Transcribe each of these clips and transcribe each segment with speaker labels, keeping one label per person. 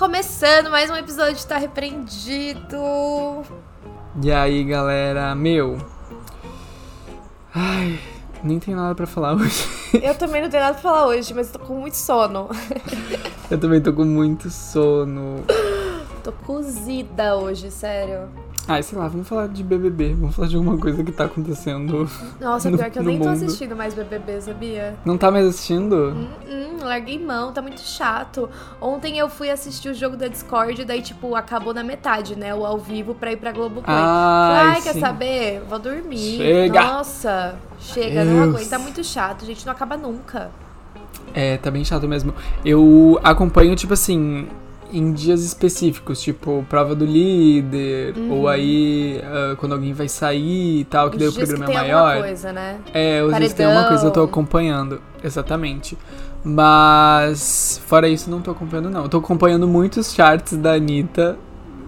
Speaker 1: Começando mais um episódio de Tá Repreendido.
Speaker 2: E aí, galera? Meu. Ai, nem tenho nada pra falar hoje.
Speaker 1: Eu também não tenho nada pra falar hoje, mas eu tô com muito sono.
Speaker 2: Eu também tô com muito sono.
Speaker 1: Tô cozida hoje, sério.
Speaker 2: Ai, sei lá, vamos falar de BBB. Vamos falar de alguma coisa que tá acontecendo.
Speaker 1: Nossa,
Speaker 2: no-
Speaker 1: pior que eu nem tô
Speaker 2: mundo.
Speaker 1: assistindo mais BBB, sabia?
Speaker 2: Não tá mais assistindo?
Speaker 1: Hum, hum, larguei mão, tá muito chato. Ontem eu fui assistir o jogo da Discord, daí, tipo, acabou na metade, né? O ao vivo pra ir pra Globoplay.
Speaker 2: Ai,
Speaker 1: Ai, quer saber? Vou dormir.
Speaker 2: Chega!
Speaker 1: Nossa, chega, não
Speaker 2: Deus.
Speaker 1: aguento. Tá muito chato, gente. Não acaba nunca.
Speaker 2: É, tá bem chato mesmo. Eu acompanho, tipo assim, em dias específicos, tipo, prova do líder, ou aí ah, quando alguém vai sair e tal, que daí o
Speaker 1: Uhum. Os
Speaker 2: programa
Speaker 1: que
Speaker 2: é
Speaker 1: tem alguma
Speaker 2: maior.
Speaker 1: coisa, né?
Speaker 2: É, os dias que tem alguma coisa eu tô acompanhando. Exatamente. Mas, fora isso, não tô acompanhando, não. Eu tô acompanhando muitos charts da Anitta.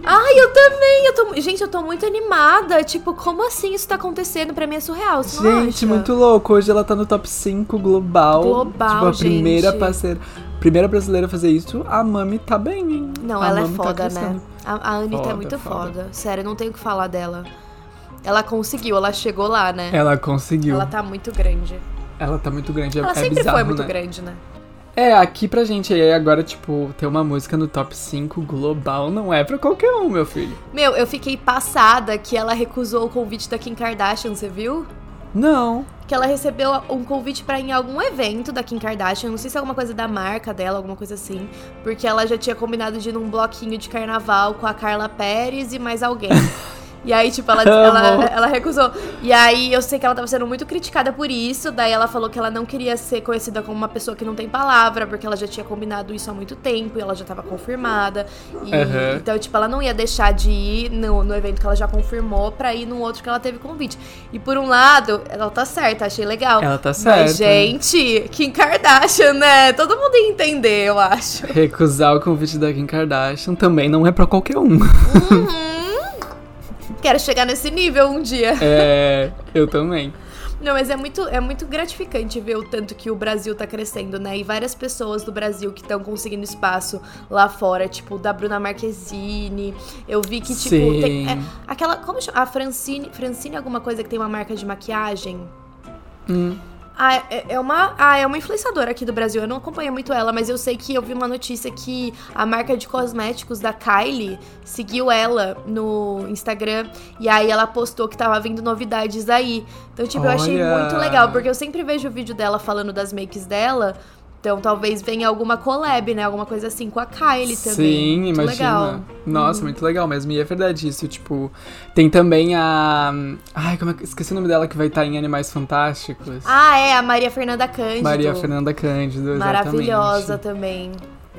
Speaker 1: Ai, eu também. Eu tô... Gente, eu tô muito animada. Tipo, como assim isso tá acontecendo? Pra mim é surreal.
Speaker 2: Gente,
Speaker 1: acha?
Speaker 2: muito louco. Hoje ela tá no top 5 global.
Speaker 1: Global,
Speaker 2: Tipo, a primeira
Speaker 1: gente.
Speaker 2: parceira. Primeira brasileira a fazer isso, a Mami tá bem, hein?
Speaker 1: Não,
Speaker 2: A
Speaker 1: ela é
Speaker 2: Mami tá
Speaker 1: foda, né?
Speaker 2: crescendo.
Speaker 1: A, a Anitta é
Speaker 2: Foda,
Speaker 1: muito
Speaker 2: foda.
Speaker 1: foda. Sério, não tenho o que falar dela. Ela conseguiu, ela chegou lá, né?
Speaker 2: Ela conseguiu.
Speaker 1: Ela
Speaker 2: Ela,
Speaker 1: tá muito grande.
Speaker 2: tá muito grande. é-
Speaker 1: Ela
Speaker 2: é
Speaker 1: sempre
Speaker 2: bizarro,
Speaker 1: foi muito
Speaker 2: né?
Speaker 1: grande, né?
Speaker 2: É, aqui pra gente aí agora, tipo, ter uma música no top 5 global não é pra qualquer um, meu filho.
Speaker 1: Meu, eu fiquei passada que ela recusou o convite da Kim Kardashian, você viu?
Speaker 2: Não.
Speaker 1: Que ela recebeu um convite pra ir em algum evento da Kim Kardashian, não sei se é alguma coisa da marca dela, alguma coisa assim, porque ela já tinha combinado de ir num bloquinho de carnaval com a Carla Pérez e mais alguém. E aí, tipo, ela, ela, ela recusou. E aí, eu sei que ela tava sendo muito criticada por isso. Daí, ela falou que ela não queria ser conhecida como uma pessoa que não tem palavra, porque ela já tinha combinado isso há muito tempo e ela já tava confirmada. E,
Speaker 2: Aham.
Speaker 1: Então, tipo, ela não ia deixar de ir no, no evento que ela já confirmou pra ir num outro que ela teve convite. E por um lado, ela tá certa, achei legal.
Speaker 2: Ela tá certa.
Speaker 1: Mas, gente, Kim Kardashian, né? Todo mundo ia entender, eu acho.
Speaker 2: Recusar o convite da Kim Kardashian também não é pra qualquer um.
Speaker 1: Uhum. Quero chegar nesse nível um dia.
Speaker 2: É, eu também.
Speaker 1: Não, mas é muito, é muito gratificante ver o tanto que o Brasil tá crescendo, né? E várias pessoas do Brasil que estão conseguindo espaço lá fora, tipo, da Bruna Marquezine. Eu vi que, tipo,
Speaker 2: Sim.
Speaker 1: tem. é, aquela. Como chama? A Francine. Francine, alguma coisa que tem uma marca de maquiagem?
Speaker 2: Hum.
Speaker 1: Ah, é, é uma, ah, é uma influenciadora aqui do Brasil. Eu não acompanho muito ela, mas eu sei que eu vi uma notícia que a marca de cosméticos da Kylie seguiu ela no Instagram e aí ela postou que tava vindo novidades aí. Então, tipo, eu achei
Speaker 2: Olha!
Speaker 1: muito legal, porque eu sempre vejo o vídeo dela falando das makes dela. Então, talvez venha alguma collab, né? Alguma coisa assim com a Kylie também.
Speaker 2: Sim,
Speaker 1: muito
Speaker 2: imagina.
Speaker 1: legal.
Speaker 2: Nossa, muito legal mesmo. E é verdade isso, tipo, tem também a Ai, como é que esqueci o nome dela que vai estar em Animais Fantásticos.
Speaker 1: Ah, é, a Maria Fernanda Cândido.
Speaker 2: Maria Fernanda Cândido, exatamente.
Speaker 1: Maravilhosa também.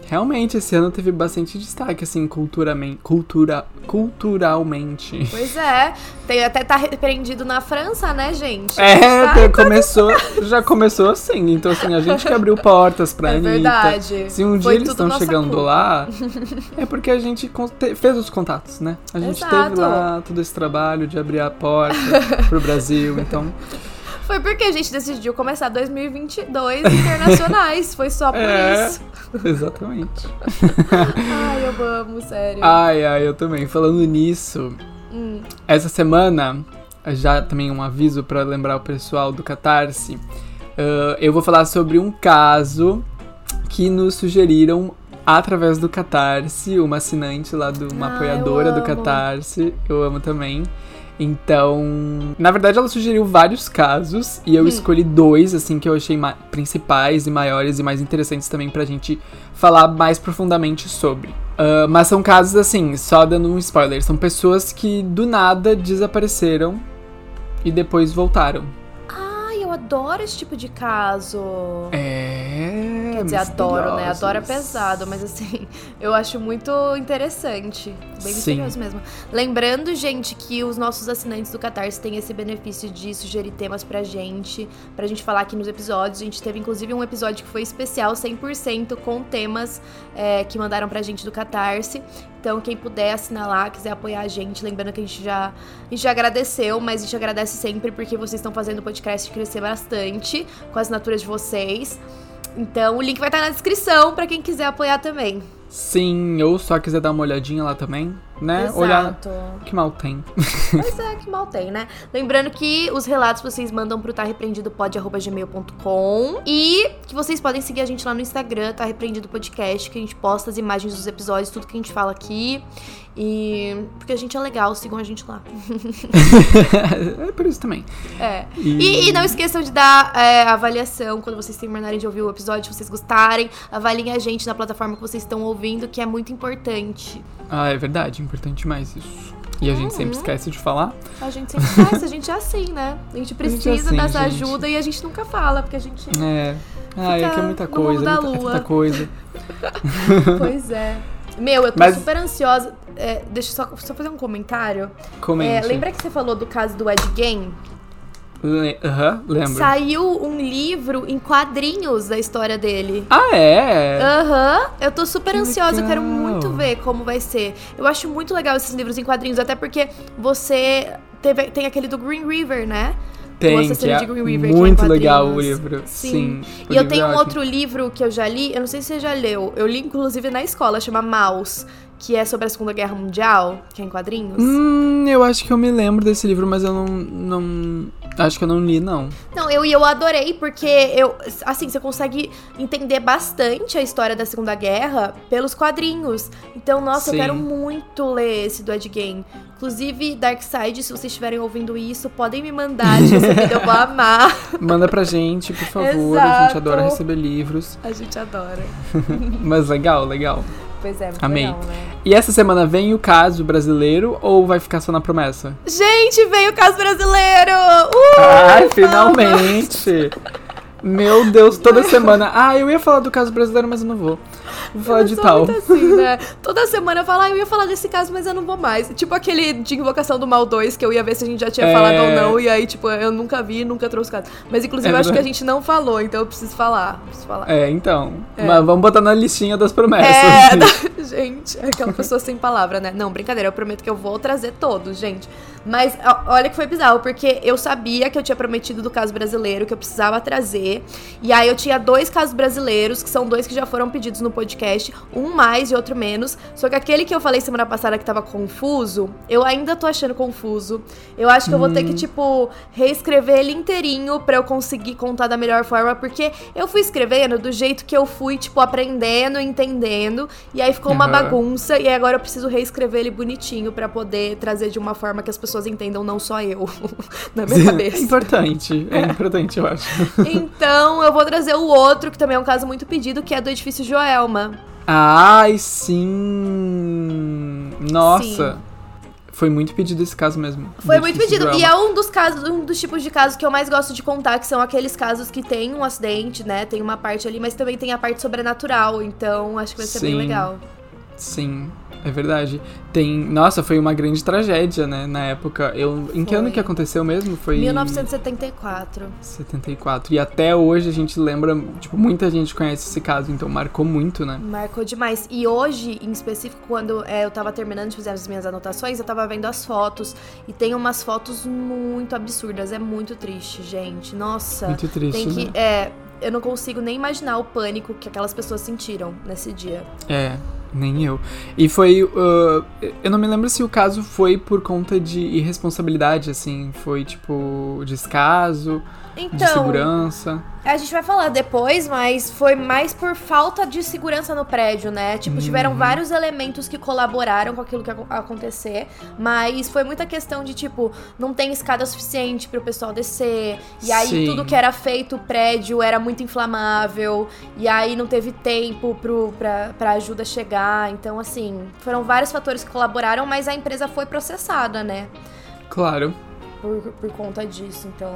Speaker 2: Realmente, esse ano teve bastante destaque, assim, culturalmente. Cultura, culturalmente.
Speaker 1: Pois é. Tem, até tá repreendido na França, né, gente?
Speaker 2: É,
Speaker 1: Tá-
Speaker 2: começou, já começou assim. Então, assim, a gente que abriu portas pra
Speaker 1: É
Speaker 2: Anitta.
Speaker 1: verdade.
Speaker 2: Se um dia
Speaker 1: Foi
Speaker 2: eles
Speaker 1: tudo
Speaker 2: estão chegando
Speaker 1: culpa.
Speaker 2: lá, é porque a gente fez os contatos, né? A gente
Speaker 1: Exato.
Speaker 2: teve lá todo esse trabalho de abrir a porta pro Brasil, então.
Speaker 1: Foi porque a gente decidiu começar 2022 internacionais. Foi só por
Speaker 2: É.
Speaker 1: isso.
Speaker 2: Exatamente.
Speaker 1: Ai, eu amo, sério.
Speaker 2: Ai, ai, eu também. Falando nisso,
Speaker 1: Hum.
Speaker 2: essa semana, já também um aviso pra lembrar o pessoal do Catarse. ah, eu vou falar sobre um caso que nos sugeriram através do Catarse, uma assinante lá, do, uma
Speaker 1: Ah,
Speaker 2: apoiadora do. Catarse. Eu amo também. Então, na verdade, ela sugeriu vários casos e eu
Speaker 1: Hum.
Speaker 2: escolhi dois, assim, que eu achei principais e maiores e mais interessantes também pra gente falar mais profundamente sobre. Ah, mas são casos, assim, só dando um spoiler, são pessoas que do nada desapareceram e depois voltaram.
Speaker 1: Ai, eu adoro esse tipo de caso.
Speaker 2: É.
Speaker 1: Quer dizer, adoro, né? Adoro é pesado, mas assim, eu acho muito interessante. Bem
Speaker 2: Sim.
Speaker 1: misterioso mesmo. Lembrando, gente, que os nossos assinantes do Catarse têm esse benefício de sugerir temas pra gente, pra gente falar aqui nos episódios. A gente teve, inclusive, um episódio que foi especial, 100% com temas é, que mandaram pra gente do Catarse. Então, quem puder assinar lá, quiser apoiar a gente, lembrando que a gente já, a gente já agradeceu, mas a gente agradece sempre porque vocês estão fazendo o podcast crescer bastante com a assinatura de vocês. Então, o link vai estar na descrição pra quem quiser apoiar também.
Speaker 2: Sim, ou só quiser dar uma olhadinha lá também, né?
Speaker 1: Exato.
Speaker 2: Olhar que mal tem.
Speaker 1: Pois é, que mal tem, né? Lembrando que os relatos vocês mandam pro tarrepreendidopod.gmail.com e que vocês podem seguir a gente lá no Instagram, Tá Repreendido Podcast, que a gente posta as imagens dos episódios, tudo que a gente fala aqui. E. Porque a gente é legal, sigam a gente lá.
Speaker 2: é por isso também.
Speaker 1: É. E, e não esqueçam de dar é, avaliação quando vocês terminarem de ouvir o episódio, se vocês gostarem. Avaliem a gente na plataforma que vocês estão ouvindo, que é muito importante.
Speaker 2: Ah, é verdade, importante demais isso. E a gente sempre esquece de falar.
Speaker 1: A gente sempre esquece, a gente é assim, né? A gente precisa
Speaker 2: é assim,
Speaker 1: dessa
Speaker 2: gente.
Speaker 1: ajuda e a gente nunca fala, porque a gente.
Speaker 2: É. Ah, é que é muita coisa, é muita, é tanta coisa.
Speaker 1: Pois é. Meu, eu tô
Speaker 2: Mas-
Speaker 1: super ansiosa. É, deixa eu só, só fazer um comentário. É,
Speaker 2: Comente.
Speaker 1: lembra que você falou do caso do Ed Gein?
Speaker 2: Aham, lembro.
Speaker 1: Saiu um livro em quadrinhos da história dele.
Speaker 2: Ah, é?
Speaker 1: Aham, eu tô super
Speaker 2: Que
Speaker 1: ansiosa, eu quero
Speaker 2: legal.
Speaker 1: muito ver como vai ser. Eu acho muito legal esses livros em quadrinhos, até porque você teve, tem aquele do Green River, né?
Speaker 2: Tem,
Speaker 1: o
Speaker 2: que é
Speaker 1: River, que é
Speaker 2: muito legal o livro.
Speaker 1: Sim.
Speaker 2: Sim. o
Speaker 1: E eu
Speaker 2: livro
Speaker 1: tenho
Speaker 2: é
Speaker 1: um outro livro que eu já li, eu não sei se você já leu. Eu li, inclusive, na escola, chama Maus, que é sobre a Segunda Guerra Mundial, que é em quadrinhos.
Speaker 2: Hum, eu acho que eu me lembro desse livro, mas eu não. não acho que eu não li, não.
Speaker 1: Não, eu, eu adorei porque eu, assim, você consegue entender bastante a história da Segunda Guerra pelos quadrinhos. Então, nossa,
Speaker 2: Sim.
Speaker 1: eu quero muito ler esse do Ed Gein. Inclusive, Darkseid, se vocês estiverem ouvindo isso, podem me mandar eu vou amar.
Speaker 2: Manda pra gente, por favor. A gente
Speaker 1: Exato.
Speaker 2: adora receber livros.
Speaker 1: A gente adora.
Speaker 2: Mas legal, legal.
Speaker 1: Pois é, muito
Speaker 2: Amei.
Speaker 1: legal, né?
Speaker 2: E essa semana vem o caso brasileiro ou vai ficar só na promessa?
Speaker 1: Gente, veio o caso brasileiro! Uh,
Speaker 2: Ai, finalmente! Meu Deus, toda semana. Ah, eu ia falar do caso brasileiro, mas eu não vou. Vou falar de tal.
Speaker 1: assim, né? Toda semana eu falo, ah, eu ia falar desse caso, mas eu não vou mais. Tipo aquele de Invocação do Mal 2, que eu ia ver se a gente já tinha
Speaker 2: É.
Speaker 1: falado ou não, e aí, tipo, eu nunca vi, nunca trouxe o caso. Mas, inclusive,
Speaker 2: É
Speaker 1: eu acho que a gente não falou, então eu preciso falar. Preciso falar.
Speaker 2: É, então.
Speaker 1: É.
Speaker 2: Mas vamos botar na listinha das promessas.
Speaker 1: É, da- gente, é aquela pessoa sem palavra, né? Não, brincadeira, eu prometo que eu vou trazer todos, gente. Mas olha que foi bizarro, porque eu sabia que eu tinha prometido do caso brasileiro, que eu precisava trazer. E aí eu tinha dois casos brasileiros, que são dois que já foram pedidos no podcast, um mais e outro menos. Só que aquele que eu falei semana passada que tava confuso, eu ainda tô achando confuso. Eu acho que eu vou ter que, tipo, reescrever ele inteirinho pra eu conseguir contar da melhor forma, porque eu fui escrevendo do jeito que eu fui, tipo, aprendendo, entendendo, e aí ficou uma
Speaker 2: Aham.
Speaker 1: bagunça, e agora eu preciso reescrever ele bonitinho pra poder trazer de uma forma que as pessoas entendam, não só eu, na minha
Speaker 2: É
Speaker 1: cabeça.
Speaker 2: importante. É importante, eu acho.
Speaker 1: Então, eu vou trazer o outro, que também é um caso muito pedido, que é do edifício Joelma.
Speaker 2: Ai, sim. Nossa. Foi muito pedido esse caso mesmo.
Speaker 1: Foi muito pedido. E é um dos casos, um dos tipos de casos que eu mais gosto de contar, que são aqueles casos que tem um acidente, né? Tem uma parte ali, mas também tem a parte sobrenatural. Então, acho que vai ser bem
Speaker 2: Sim.
Speaker 1: legal.
Speaker 2: Sim, é verdade. Tem. Nossa, foi uma grande tragédia, né? Na época. Eu... Em que ano que aconteceu mesmo? Foi.
Speaker 1: 1974.
Speaker 2: 74. E até hoje a gente lembra. Tipo, muita gente conhece esse caso, então marcou muito, né?
Speaker 1: Marcou demais. E hoje, em específico, quando é, eu tava terminando de fazer as minhas anotações, eu tava vendo as fotos. E tem umas fotos muito absurdas. É muito triste, gente. Nossa.
Speaker 2: Muito triste,
Speaker 1: tem que.
Speaker 2: né?
Speaker 1: É. Eu não consigo nem imaginar o pânico que aquelas pessoas sentiram nesse dia.
Speaker 2: É, nem eu. E foi. uh, eu não me lembro se o caso foi por conta de irresponsabilidade, assim. Foi tipo. descaso, de
Speaker 1: Então,
Speaker 2: segurança.
Speaker 1: A gente vai falar depois, mas foi mais por falta de segurança no prédio, né? Tipo, tiveram
Speaker 2: Uhum.
Speaker 1: vários elementos que colaboraram com aquilo que ia acontecer, mas foi muita questão de, tipo, não tem escada suficiente pro pessoal descer, e aí
Speaker 2: Sim.
Speaker 1: tudo que era feito, o prédio era muito inflamável, e aí não teve tempo pro, pra, pra ajuda chegar. Então, assim, foram vários fatores que colaboraram, mas a empresa foi processada, né?
Speaker 2: Claro.
Speaker 1: Por, por conta disso. Então,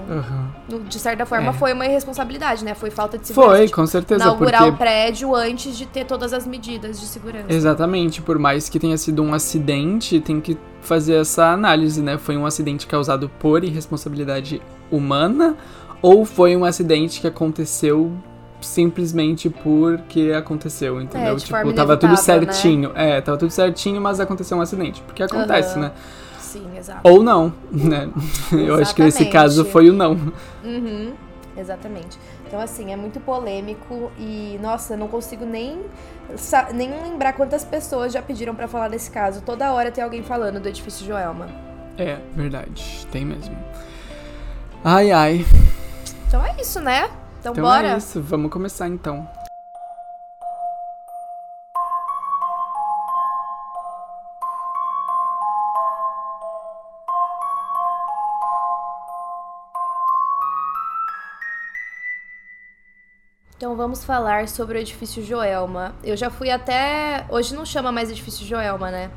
Speaker 1: no- de certa forma,
Speaker 2: É.
Speaker 1: foi uma irresponsabilidade, né? Foi falta de segurança.
Speaker 2: Foi,
Speaker 1: tipo,
Speaker 2: com certeza,
Speaker 1: inaugurar
Speaker 2: porque.
Speaker 1: o prédio antes de ter todas as medidas de segurança.
Speaker 2: Exatamente, por mais que tenha sido um acidente, tem que fazer essa análise, né? Foi um acidente causado por irresponsabilidade humana ou foi um acidente que aconteceu simplesmente porque aconteceu, entendeu?
Speaker 1: É,
Speaker 2: tipo, tava tudo
Speaker 1: né?
Speaker 2: certinho. É, tava tudo certinho, mas aconteceu um acidente. Porque acontece,
Speaker 1: Aham.
Speaker 2: né?
Speaker 1: Sim, exato.
Speaker 2: Ou não, né? Eu acho que nesse caso foi o não.
Speaker 1: Uhum, exatamente. Então, assim, é muito polêmico e, nossa, não consigo nem, nem lembrar quantas pessoas já pediram para falar desse caso. Toda hora tem alguém falando do edifício Joelma.
Speaker 2: É, verdade. Tem mesmo. Ai, ai.
Speaker 1: Então é isso, né? Então,
Speaker 2: então
Speaker 1: bora.
Speaker 2: é isso. Vamos começar então.
Speaker 1: Então vamos falar sobre o edifício Joelma. Eu já fui até. Hoje não chama mais edifício Joelma, né?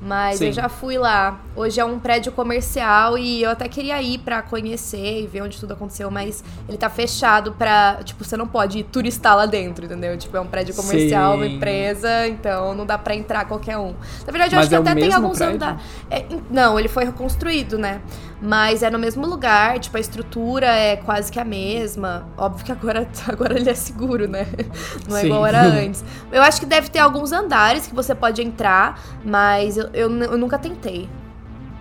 Speaker 1: Mas Sim. eu já fui lá. Hoje é um prédio comercial e eu até queria ir para conhecer e ver onde tudo aconteceu, mas ele tá fechado pra. Tipo, você não pode turistar lá dentro, entendeu? Tipo, é um prédio comercial, Sim. uma empresa, então não dá para entrar qualquer um. Na verdade, eu mas acho
Speaker 2: é
Speaker 1: que até tem alguns
Speaker 2: andares.
Speaker 1: É, não, ele foi reconstruído, né? Mas é no mesmo lugar, tipo, a estrutura é quase que a mesma. Óbvio que agora, agora ele é seguro, né? Não é Sim. igual era antes. Eu acho que deve ter alguns andares que você pode entrar, mas eu, eu, eu nunca tentei.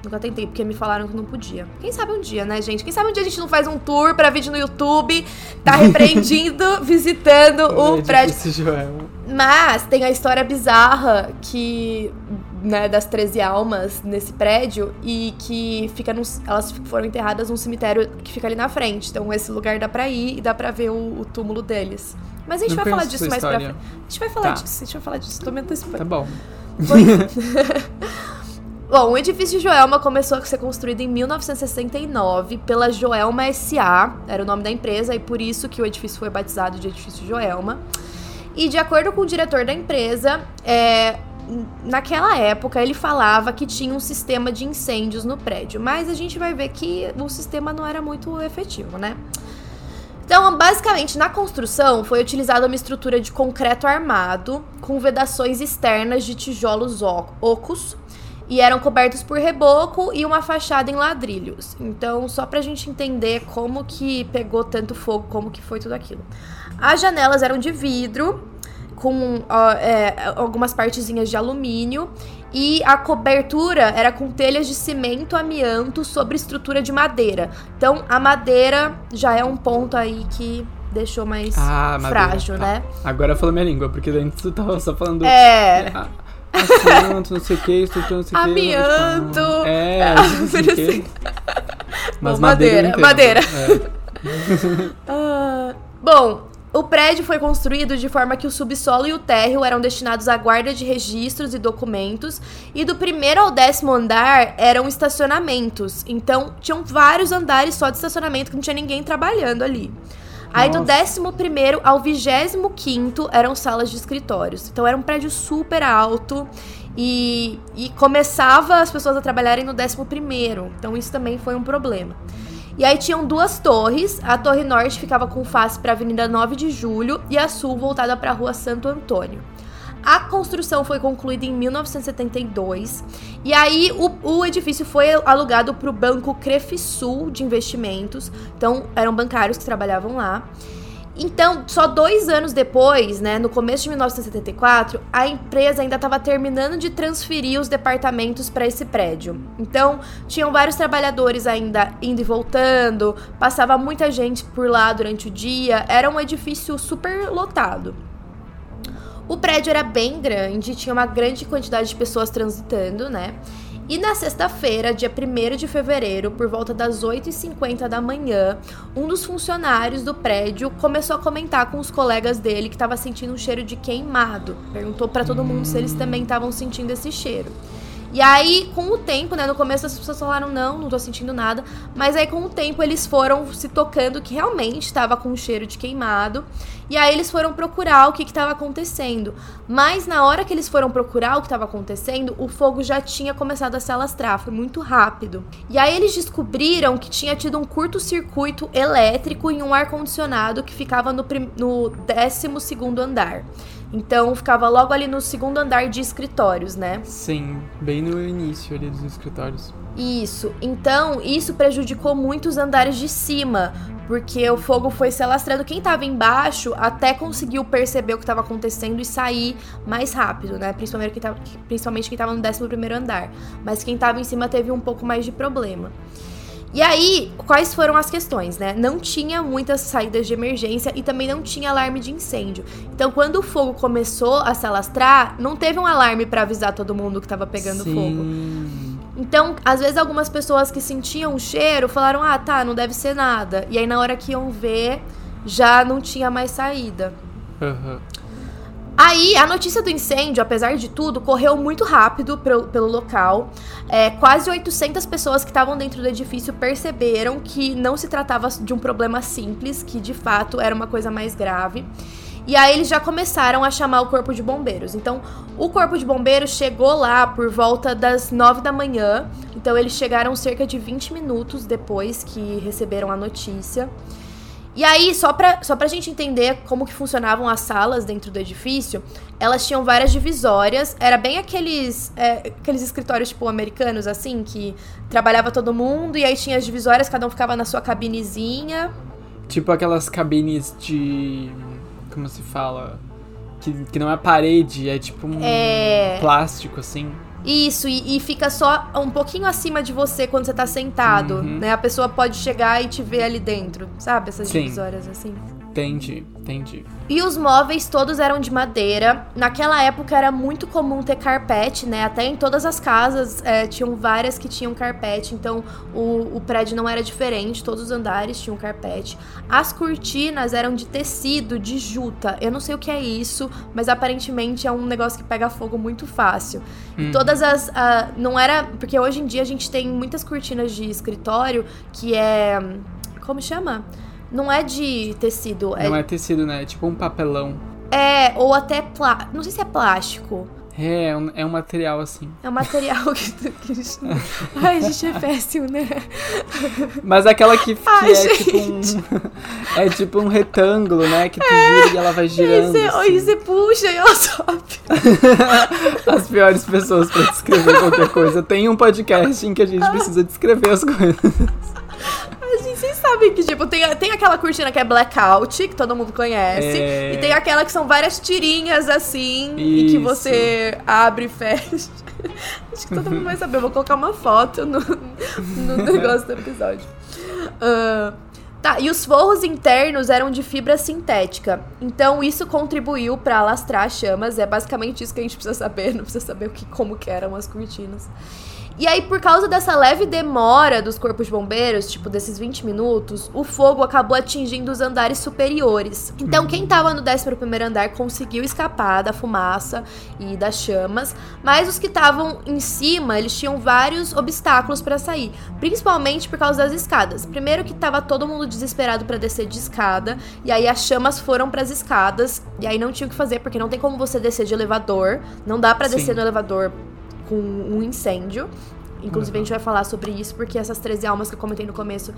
Speaker 1: Nunca tentei, porque me falaram que não podia. Quem sabe um dia, né, gente? Quem sabe um dia a gente não faz um tour pra vídeo no YouTube, tá repreendindo, visitando o prédio. Mas tem a história bizarra que né, das 13 almas nesse prédio e que fica num, elas foram enterradas num cemitério que fica ali na frente. Então esse lugar dá pra ir e dá pra ver o, o túmulo deles. Mas a gente
Speaker 2: Não
Speaker 1: vai falar disso mais pra frente. A gente vai falar tá. disso, a gente vai falar disso. Tô me antecipando.
Speaker 2: Tá bom.
Speaker 1: Bom, o edifício Joelma começou a ser construído em 1969 pela Joelma SA, era o nome da empresa, e por isso que o edifício foi batizado de edifício Joelma. E de acordo com o diretor da empresa, é, naquela época ele falava que tinha um sistema de incêndios no prédio, mas a gente vai ver que o sistema não era muito efetivo, né? Então, basicamente, na construção foi utilizada uma estrutura de concreto armado com vedações externas de tijolos ocos e eram cobertos por reboco e uma fachada em ladrilhos. Então, só pra gente entender como que pegou tanto fogo, como que foi tudo aquilo. As janelas eram de vidro com ó, é, algumas partezinhas de alumínio e a cobertura era com telhas de cimento amianto sobre estrutura de madeira. Então a madeira já é um ponto aí que deixou mais ah, frágil, tá. né?
Speaker 2: Agora falou minha língua, porque antes tu tava só falando.
Speaker 1: É.
Speaker 2: Ah, amianto, não sei o que, estrutura, não sei o que.
Speaker 1: Amianto!
Speaker 2: É, é não sei o que.
Speaker 1: Mas Bom, madeira. Madeira. madeira. É. uh, bom, o prédio foi construído de forma que o subsolo e o térreo eram destinados à guarda de registros e documentos, e do primeiro ao décimo andar eram estacionamentos. Então, tinham vários andares só de estacionamento que não tinha ninguém trabalhando ali. Aí do décimo primeiro ao vigésimo quinto eram salas de escritórios. Então era um prédio super alto e, e começava as pessoas a trabalharem no décimo primeiro. Então isso também foi um problema. E aí tinham duas torres. A torre norte ficava com face para a Avenida 9 de Julho e a sul voltada para a Rua Santo Antônio. A construção foi concluída em 1972 e aí o, o edifício foi alugado para o Banco Crefisul de Investimentos. Então eram bancários que trabalhavam lá. Então, só dois anos depois, né, no começo de 1974, a empresa ainda estava terminando de transferir os departamentos para esse prédio. Então, tinham vários trabalhadores ainda indo e voltando, passava muita gente por lá durante o dia, era um edifício super lotado. O prédio era bem grande, tinha uma grande quantidade de pessoas transitando, né? E na sexta-feira, dia 1 de fevereiro, por volta das 8h50 da manhã, um dos funcionários do prédio começou a comentar com os colegas dele que estava sentindo um cheiro de queimado. Perguntou para todo mundo se eles também estavam sentindo esse cheiro. E aí, com o tempo, né? No começo as pessoas falaram, não, não tô sentindo nada. Mas aí, com o tempo, eles foram se tocando que realmente estava com um cheiro de queimado. E aí eles foram procurar o que estava acontecendo. Mas na hora que eles foram procurar o que estava acontecendo, o fogo já tinha começado a se alastrar, foi muito rápido. E aí eles descobriram que tinha tido um curto-circuito elétrico em um ar-condicionado que ficava no, no 12 andar. Então ficava logo ali no segundo andar de escritórios, né?
Speaker 2: Sim, bem no início ali dos escritórios.
Speaker 1: Isso. Então, isso prejudicou muito os andares de cima, porque o fogo foi se alastrando. Quem estava embaixo até conseguiu perceber o que estava acontecendo e sair mais rápido, né? Principalmente quem estava no 11 andar. Mas quem estava em cima teve um pouco mais de problema. E aí, quais foram as questões, né? Não tinha muitas saídas de emergência e também não tinha alarme de incêndio. Então, quando o fogo começou a se alastrar, não teve um alarme para avisar todo mundo que tava pegando
Speaker 2: Sim.
Speaker 1: fogo. Então, às vezes, algumas pessoas que sentiam o cheiro falaram: ah, tá, não deve ser nada. E aí, na hora que iam ver, já não tinha mais saída.
Speaker 2: Uhum.
Speaker 1: Aí, a notícia do incêndio, apesar de tudo, correu muito rápido pelo, pelo local. É, quase 800 pessoas que estavam dentro do edifício perceberam que não se tratava de um problema simples, que de fato era uma coisa mais grave. E aí eles já começaram a chamar o corpo de bombeiros. Então, o corpo de bombeiros chegou lá por volta das 9 da manhã. Então, eles chegaram cerca de 20 minutos depois que receberam a notícia. E aí, só pra, só pra gente entender como que funcionavam as salas dentro do edifício, elas tinham várias divisórias. Era bem aqueles, é, aqueles escritórios, tipo, americanos, assim, que trabalhava todo mundo, e aí tinha as divisórias, cada um ficava na sua cabinezinha.
Speaker 2: Tipo aquelas cabines de. Como se fala? Que, que não é parede, é tipo um
Speaker 1: É.
Speaker 2: plástico, assim.
Speaker 1: Isso, e, e fica só um pouquinho acima de você quando você tá sentado,
Speaker 2: Uhum.
Speaker 1: né? A pessoa pode chegar e te ver ali dentro, sabe? Essas divisórias assim.
Speaker 2: Entendi, entendi.
Speaker 1: E os móveis todos eram de madeira. Naquela época era muito comum ter carpete, né? Até em todas as casas é, tinham várias que tinham carpete. Então o, o prédio não era diferente, todos os andares tinham carpete. As cortinas eram de tecido, de juta. Eu não sei o que é isso, mas aparentemente é um negócio que pega fogo muito fácil. E
Speaker 2: Uhum.
Speaker 1: todas as. não era. Porque hoje em dia a gente tem muitas cortinas de escritório que é. Como chama? Não é de tecido, é
Speaker 2: Não é tecido, né? É tipo um papelão.
Speaker 1: é, ou até plá... Não sei se é plástico.
Speaker 2: É, é um, é material assim.
Speaker 1: É um material que, que a gente... Ai, a gente é péssimo, né?
Speaker 2: Mas aquela que, que
Speaker 1: Ai,
Speaker 2: é tipo um. É tipo um retângulo, né? Que tu vira e ela vai
Speaker 1: Aí
Speaker 2: girando.
Speaker 1: você,
Speaker 2: assim.
Speaker 1: aí você puxa e ela sobe.
Speaker 2: As piores pessoas pra descrever qualquer coisa. Tem um podcast em que a gente precisa descrever as coisas.
Speaker 1: Gente, vocês sabem que, tipo, tem, tem aquela cortina que é blackout, que todo mundo conhece.
Speaker 2: É.
Speaker 1: E tem aquela que são várias tirinhas, assim, e que
Speaker 2: Isso.
Speaker 1: você abre e fecha. Acho que todo mundo vai saber. Eu vou colocar uma foto no, no negócio do episódio. Ah, tá, e os forros internos eram de fibra sintética. Então isso contribuiu pra alastrar as chamas. É basicamente isso que a gente precisa saber. Não precisa saber o que, como que eram as cortinas. E aí, por causa dessa leve demora dos corpos de bombeiros, tipo desses 20 minutos, o fogo acabou atingindo os andares superiores. Então, quem tava no 11 andar conseguiu escapar da fumaça e das chamas, mas os que estavam em cima, eles tinham vários obstáculos para sair, principalmente por causa das escadas. Primeiro que tava todo mundo desesperado para descer de escada, e aí as chamas foram para as escadas, e aí não tinha o que fazer porque não tem como você descer de elevador, não dá para descer no elevador com um incêndio. Inclusive, a gente vai falar sobre isso, porque essas 13 almas que eu comentei no começo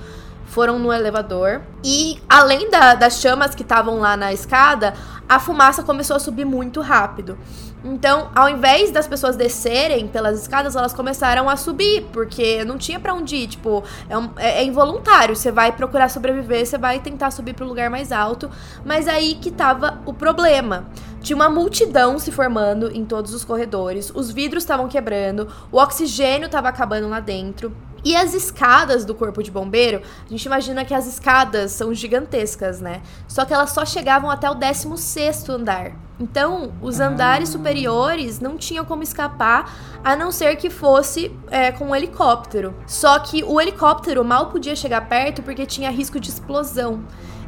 Speaker 1: foram no elevador. E além da- das chamas que estavam lá na escada, a fumaça começou a subir muito rápido. Então, ao invés das pessoas descerem pelas escadas, elas começaram a subir, porque não tinha pra onde ir. Tipo, é, um- é- é involuntário. Você vai procurar sobreviver, você vai tentar subir pro lugar mais alto. Mas aí que tava o problema. Tinha uma multidão se formando em todos os corredores, os vidros estavam quebrando, o oxigênio estava acabando lá dentro. E as escadas do corpo de bombeiro, a gente imagina que as escadas são gigantescas, né? Só que elas só chegavam até o 16º andar. Então, os andares superiores não tinham como escapar, a não ser que fosse é, com um helicóptero. Só que o helicóptero mal podia chegar perto porque tinha risco de explosão.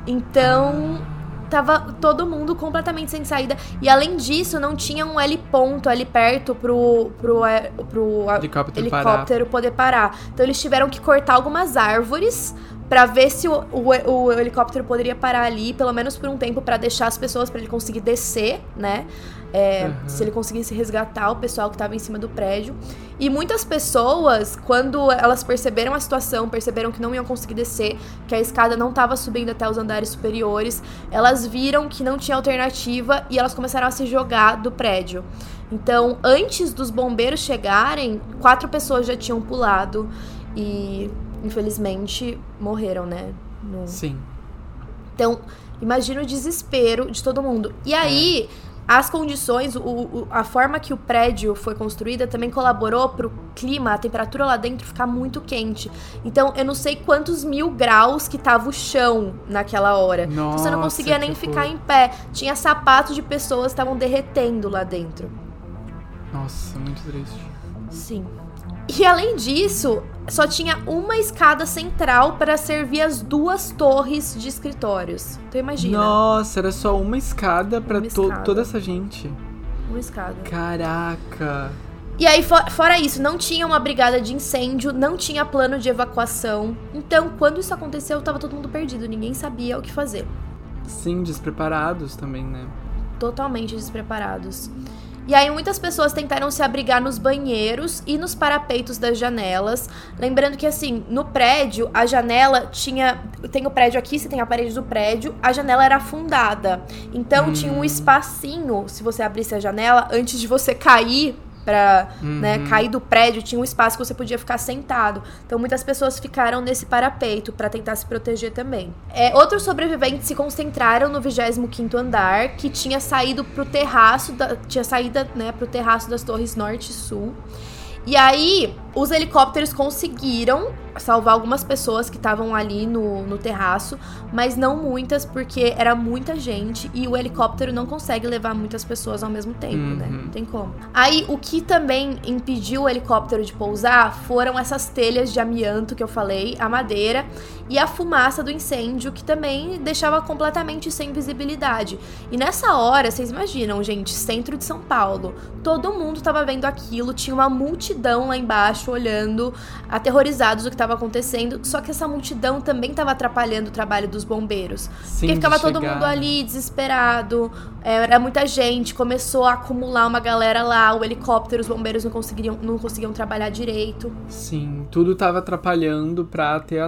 Speaker 1: Então, tava todo mundo completamente sem saída. E além disso, não tinha um L ponto ali perto pro, pro, é, pro a-
Speaker 2: Helicóptero
Speaker 1: helicóptero poder parar. Então eles tiveram que cortar algumas árvores pra ver se o, o- o helicóptero poderia parar ali, pelo menos por um tempo, pra deixar as pessoas pra ele conseguir descer, né? É,
Speaker 2: Uhum.
Speaker 1: Se ele conseguisse resgatar o pessoal que tava em cima do prédio. E muitas pessoas, quando elas perceberam a situação, perceberam que não iam conseguir descer, que a escada não estava subindo até os andares superiores, elas viram que não tinha alternativa e elas começaram a se jogar do prédio. Então, antes dos bombeiros chegarem, quatro pessoas já tinham pulado e, infelizmente, morreram, né? No-
Speaker 2: Sim.
Speaker 1: então, imagina o desespero de todo mundo. E aí, as condições, o, o, a forma que o prédio foi construída também colaborou pro clima, a temperatura lá dentro ficar muito quente. Então, eu não sei quantos mil graus que tava o chão naquela hora.
Speaker 2: Nossa,
Speaker 1: então, você não conseguia nem ficar em pé. Tinha sapatos de pessoas que estavam derretendo lá dentro.
Speaker 2: Nossa, muito triste.
Speaker 1: Sim. E além disso, só tinha uma escada central para servir as duas torres de escritórios. Então imagina.
Speaker 2: Nossa, era só uma escada para to toda essa gente.
Speaker 1: Uma escada.
Speaker 2: Caraca.
Speaker 1: E aí, for, fora isso, não tinha uma brigada de incêndio, não tinha plano de evacuação. Então, quando isso aconteceu, tava todo mundo perdido, ninguém sabia o que fazer.
Speaker 2: Sim, despreparados também, né?
Speaker 1: Totalmente despreparados. E aí muitas pessoas tentaram se abrigar nos banheiros e nos parapeitos das janelas. Lembrando que assim, no prédio, a janela tinha. Tem o prédio aqui, você tem a parede do prédio, a janela era afundada. Então hum. tinha um espacinho, se você abrisse a janela, antes de você cair para uhum. né, cair do prédio, tinha um espaço que você podia ficar sentado. Então muitas pessoas ficaram nesse parapeito para tentar se proteger também. É, outros sobreviventes se concentraram no 25º andar, que tinha saído pro terraço da, tinha saída, né, pro terraço das torres norte e sul. E aí, os helicópteros conseguiram salvar algumas pessoas que estavam ali no, no terraço, mas não muitas, porque era muita gente e o helicóptero não consegue levar muitas pessoas ao mesmo tempo, né? uhum. né? Não tem como. Aí, o que também impediu o helicóptero de pousar foram essas telhas de amianto que eu falei, a madeira e a fumaça do incêndio, que também deixava completamente sem visibilidade. E nessa hora, vocês imaginam, gente, centro de São Paulo, todo mundo tava vendo aquilo, tinha uma multidão lá embaixo olhando, aterrorizados do que estava acontecendo. Só que essa multidão também estava atrapalhando o trabalho dos bombeiros. Sim, porque ficava todo mundo ali desesperado, é, era muita gente, começou a acumular uma galera lá, o helicóptero, os bombeiros não conseguiam, não conseguiam trabalhar direito.
Speaker 2: Sim, tudo estava atrapalhando para ter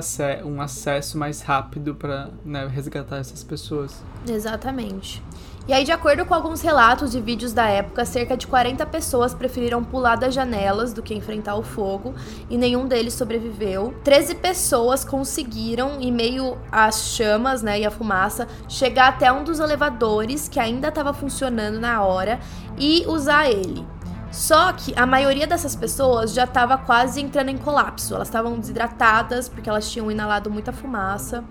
Speaker 2: um acesso mais rápido para né, resgatar essas pessoas.
Speaker 1: Exatamente. E aí, de acordo com alguns relatos e vídeos da época, cerca de 40 pessoas preferiram pular das janelas do que enfrentar o fogo e nenhum deles sobreviveu. 13 pessoas conseguiram, em meio às chamas né, e à fumaça, chegar até um dos elevadores que ainda estava funcionando na hora e usar ele. Só que a maioria dessas pessoas já estava quase entrando em colapso. Elas estavam desidratadas porque elas tinham inalado muita fumaça.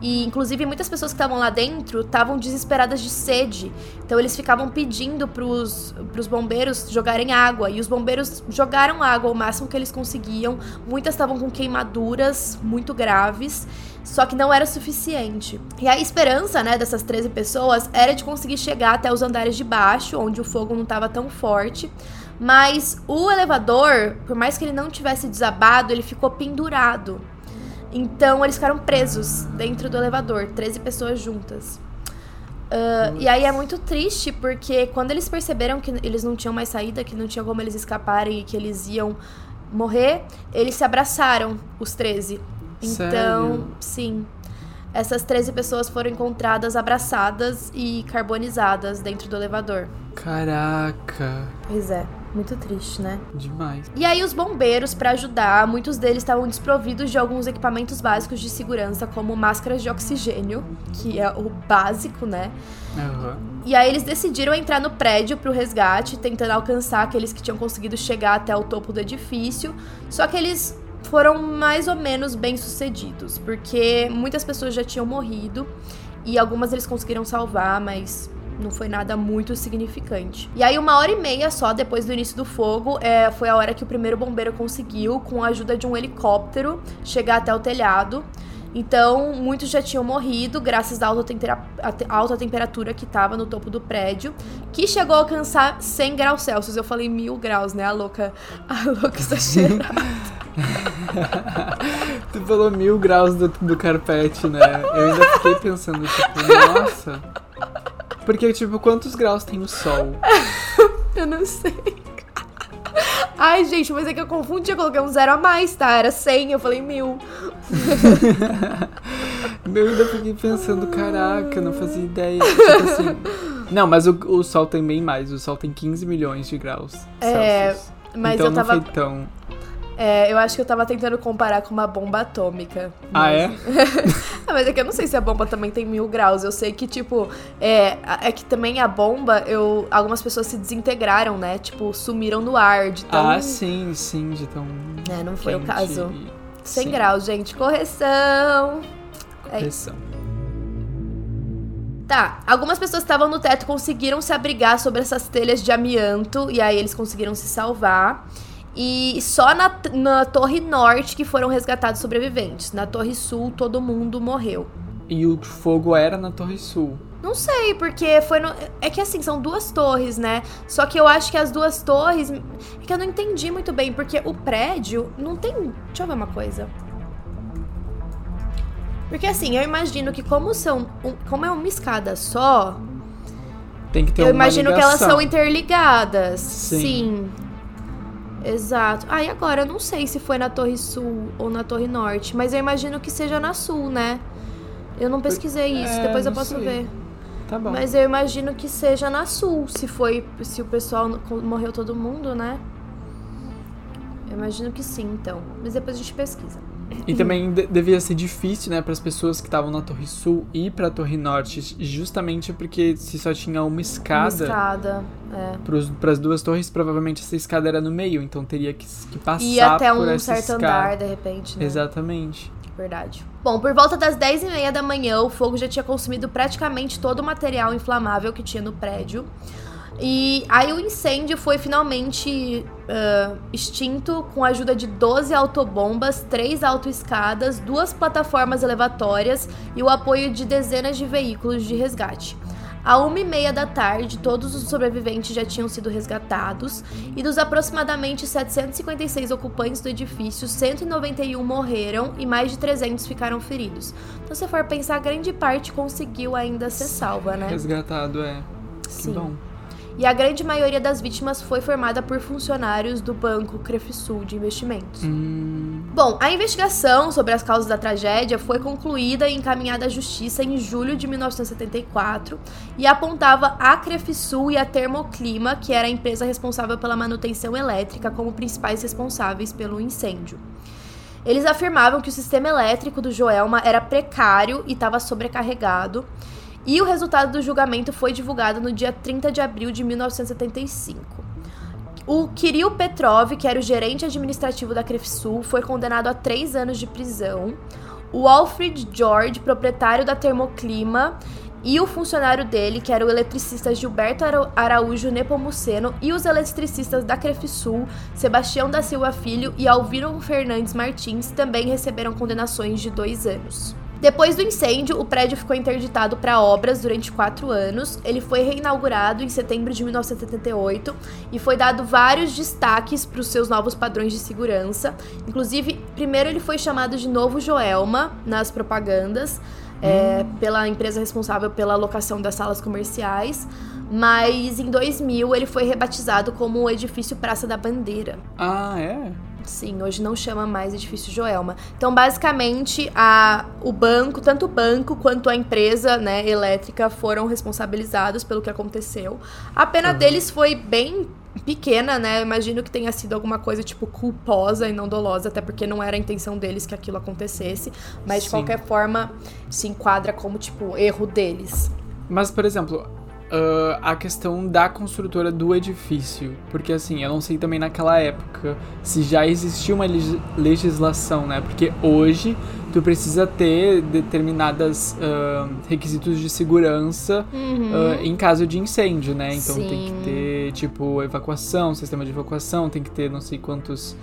Speaker 1: E, inclusive, muitas pessoas que estavam lá dentro estavam desesperadas de sede. Então, eles ficavam pedindo pros, pros bombeiros jogarem água. E os bombeiros jogaram água o máximo que eles conseguiam. Muitas estavam com queimaduras muito graves. Só que não era suficiente. E a esperança, né, dessas 13 pessoas era de conseguir chegar até os andares de baixo, onde o fogo não estava tão forte. Mas o elevador, por mais que ele não tivesse desabado, ele ficou pendurado. Então eles ficaram presos dentro do elevador, 13 pessoas juntas. Uh, e aí é muito triste porque quando eles perceberam que eles não tinham mais saída, que não tinha como eles escaparem e que eles iam morrer, eles se abraçaram, os 13. Então,
Speaker 2: Sério?
Speaker 1: sim. Essas 13 pessoas foram encontradas abraçadas e carbonizadas dentro do elevador.
Speaker 2: Caraca.
Speaker 1: Pois é. Muito triste, né?
Speaker 2: Demais.
Speaker 1: E aí os bombeiros, para ajudar, muitos deles estavam desprovidos de alguns equipamentos básicos de segurança, como máscaras de oxigênio, que é o básico, né?
Speaker 2: Uhum.
Speaker 1: E aí eles decidiram entrar no prédio pro resgate, tentando alcançar aqueles que tinham conseguido chegar até o topo do edifício. Só que eles foram mais ou menos bem sucedidos, porque muitas pessoas já tinham morrido e algumas eles conseguiram salvar, mas não foi nada muito significante. E aí, uma hora e meia só depois do início do fogo, é, foi a hora que o primeiro bombeiro conseguiu, com a ajuda de um helicóptero, chegar até o telhado. Então, muitos já tinham morrido graças à alta, tempera alta temperatura que estava no topo do prédio, que chegou a alcançar 100 graus Celsius. Eu falei mil graus, né? A louca, a louca exagerada.
Speaker 2: tu falou mil graus do, do carpete, né? Eu ainda fiquei pensando, tipo, nossa. Porque, tipo, quantos graus tem o sol?
Speaker 1: eu não sei. Ai, gente, mas é que eu confundi, eu coloquei um zero a mais, tá? Era 100, eu falei mil.
Speaker 2: Meu, ainda fiquei pensando, caraca, não fazia ideia. Tipo assim. Não, mas o, o Sol tem bem mais. O Sol tem 15 milhões de graus
Speaker 1: é, Celsius. Mas
Speaker 2: então
Speaker 1: eu tava.
Speaker 2: Não foi tão...
Speaker 1: É, eu acho que eu tava tentando comparar com uma bomba atômica.
Speaker 2: Ah, é?
Speaker 1: ah, mas é que eu não sei se a bomba também tem mil graus. Eu sei que, tipo, é, é que também a bomba, eu, algumas pessoas se desintegraram, né? Tipo, sumiram no ar de tão...
Speaker 2: Ah, sim, sim, de tão.
Speaker 1: É, não foi o caso.
Speaker 2: e-
Speaker 1: 100
Speaker 2: sim,
Speaker 1: graus, gente. Correção. É
Speaker 2: correção.
Speaker 1: Tá, algumas pessoas que estavam no teto conseguiram se abrigar sobre essas telhas de amianto e aí eles conseguiram se salvar. E só na, na torre norte que foram resgatados sobreviventes. Na torre sul, todo mundo morreu.
Speaker 2: E o fogo era na Torre Sul.
Speaker 1: Não sei, porque foi no. É que assim, são duas torres, né? Só que eu acho que as duas torres. É que eu não entendi muito bem, porque o prédio não tem. Deixa eu ver uma coisa. Porque assim, eu imagino que como são. um- Como é uma escada só,
Speaker 2: Tem que ter
Speaker 1: eu
Speaker 2: uma
Speaker 1: imagino que elas
Speaker 2: ligação.
Speaker 1: são interligadas.
Speaker 2: Sim.
Speaker 1: Sim. Exato. Ah, e agora? Eu não sei se foi na Torre Sul ou na Torre Norte, mas eu imagino que seja na Sul, né? Eu não pesquisei isso,
Speaker 2: É,
Speaker 1: depois eu posso
Speaker 2: sei.
Speaker 1: ver.
Speaker 2: Tá bom.
Speaker 1: Mas eu imagino que seja na Sul, se foi. Se o pessoal morreu todo mundo, né? Eu imagino que sim, então. Mas depois a gente pesquisa.
Speaker 2: E também de- devia ser difícil, né, para as pessoas que estavam na Torre Sul ir pra Torre Norte, justamente porque se só tinha uma
Speaker 1: Uma
Speaker 2: escada,
Speaker 1: escada. É.
Speaker 2: para as duas torres, provavelmente essa escada era no meio, então teria que, que passar
Speaker 1: E até
Speaker 2: por
Speaker 1: um
Speaker 2: essa
Speaker 1: certo
Speaker 2: escada.
Speaker 1: andar, de repente, né?
Speaker 2: Exatamente.
Speaker 1: Verdade. Bom, por volta das 10 e meia da manhã, o fogo já tinha consumido praticamente todo o material inflamável que tinha no prédio. E aí o incêndio foi finalmente ah, extinto com a ajuda de 12 autobombas, três autoescadas, duas plataformas elevatórias e o apoio de dezenas de veículos de resgate. À uma e meia da tarde, todos os sobreviventes já tinham sido resgatados, e dos aproximadamente 756 ocupantes do edifício, 191 morreram e mais de 300 ficaram feridos. Então, se você for pensar, grande parte conseguiu ainda ser salva, né?
Speaker 2: Resgatado, é.
Speaker 1: Sim.
Speaker 2: Que bom.
Speaker 1: E a grande maioria das vítimas foi formada por funcionários do banco Crefisul de investimentos.
Speaker 2: Hum,
Speaker 1: Bom, a investigação sobre as causas da tragédia foi concluída e encaminhada à justiça em julho de 1974 e apontava a Crefisul e a Termoclima, que era a empresa responsável pela manutenção elétrica, como principais responsáveis pelo incêndio. Eles afirmavam que o sistema elétrico do Joelma era precário e estava sobrecarregado. E o resultado do julgamento foi divulgado no dia 30 de abril de 1975. O Kirill Petrov, que era o gerente administrativo da Crefsul, foi condenado a três anos de prisão. O Alfred George, proprietário da Termoclima, e o funcionário dele, que era o eletricista Gilberto Ara- Araújo Nepomuceno, e os eletricistas da Crefsul, Sebastião da Silva Filho e Alvino Fernandes Martins, também receberam condenações de dois anos. Depois do incêndio, o prédio ficou interditado para obras durante quatro anos. Ele foi reinaugurado em setembro de 1978 e foi dado vários destaques para os seus novos padrões de segurança. Inclusive, primeiro ele foi chamado de Novo Joelma nas propagandas, é, pela empresa responsável pela locação das salas comerciais. Mas em 2000 ele foi rebatizado como o Edifício Praça da Bandeira.
Speaker 2: Ah, é?
Speaker 1: Sim, hoje não chama mais edifício Joelma. Então, basicamente, a, o banco, tanto o banco quanto a empresa né, elétrica foram responsabilizados pelo que aconteceu. A pena
Speaker 2: Uhum.
Speaker 1: deles foi bem pequena, né? Eu imagino que tenha sido alguma coisa, tipo, culposa e não dolosa, até porque não era a intenção deles que aquilo acontecesse. Mas, de
Speaker 2: Sim.
Speaker 1: qualquer forma, se enquadra como, tipo, erro deles.
Speaker 2: Mas, por exemplo, ah, a questão da construtora do edifício. Porque, assim, eu não sei também naquela época se já existia uma leg- legislação, né? Porque hoje tu precisa ter determinadas ah, requisitos de segurança ah, em caso de incêndio, né? Então tem
Speaker 1: Sim.
Speaker 2: que ter, tipo, evacuação, sistema de evacuação, tem que ter não sei quantas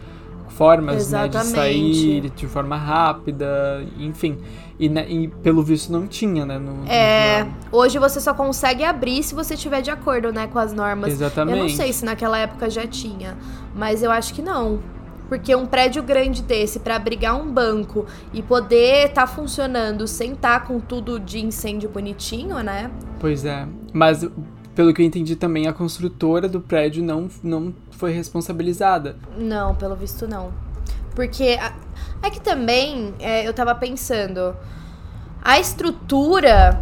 Speaker 2: formas, né, de sair de forma rápida, enfim. E, né, e pelo visto não tinha, né? no- no
Speaker 1: É,
Speaker 2: jornal.
Speaker 1: hoje você só consegue abrir se você tiver de acordo, né, com as normas.
Speaker 2: Exatamente.
Speaker 1: Eu não sei se naquela época já tinha, mas eu acho que não. Porque um prédio grande desse pra abrigar um banco e poder estar funcionando sem estar com tudo de incêndio bonitinho, né?
Speaker 2: Pois é. Mas, pelo que eu entendi também, a construtora do prédio não, não foi responsabilizada.
Speaker 1: Não, pelo visto não. Porque a- é que também é, eu tava pensando, a estrutura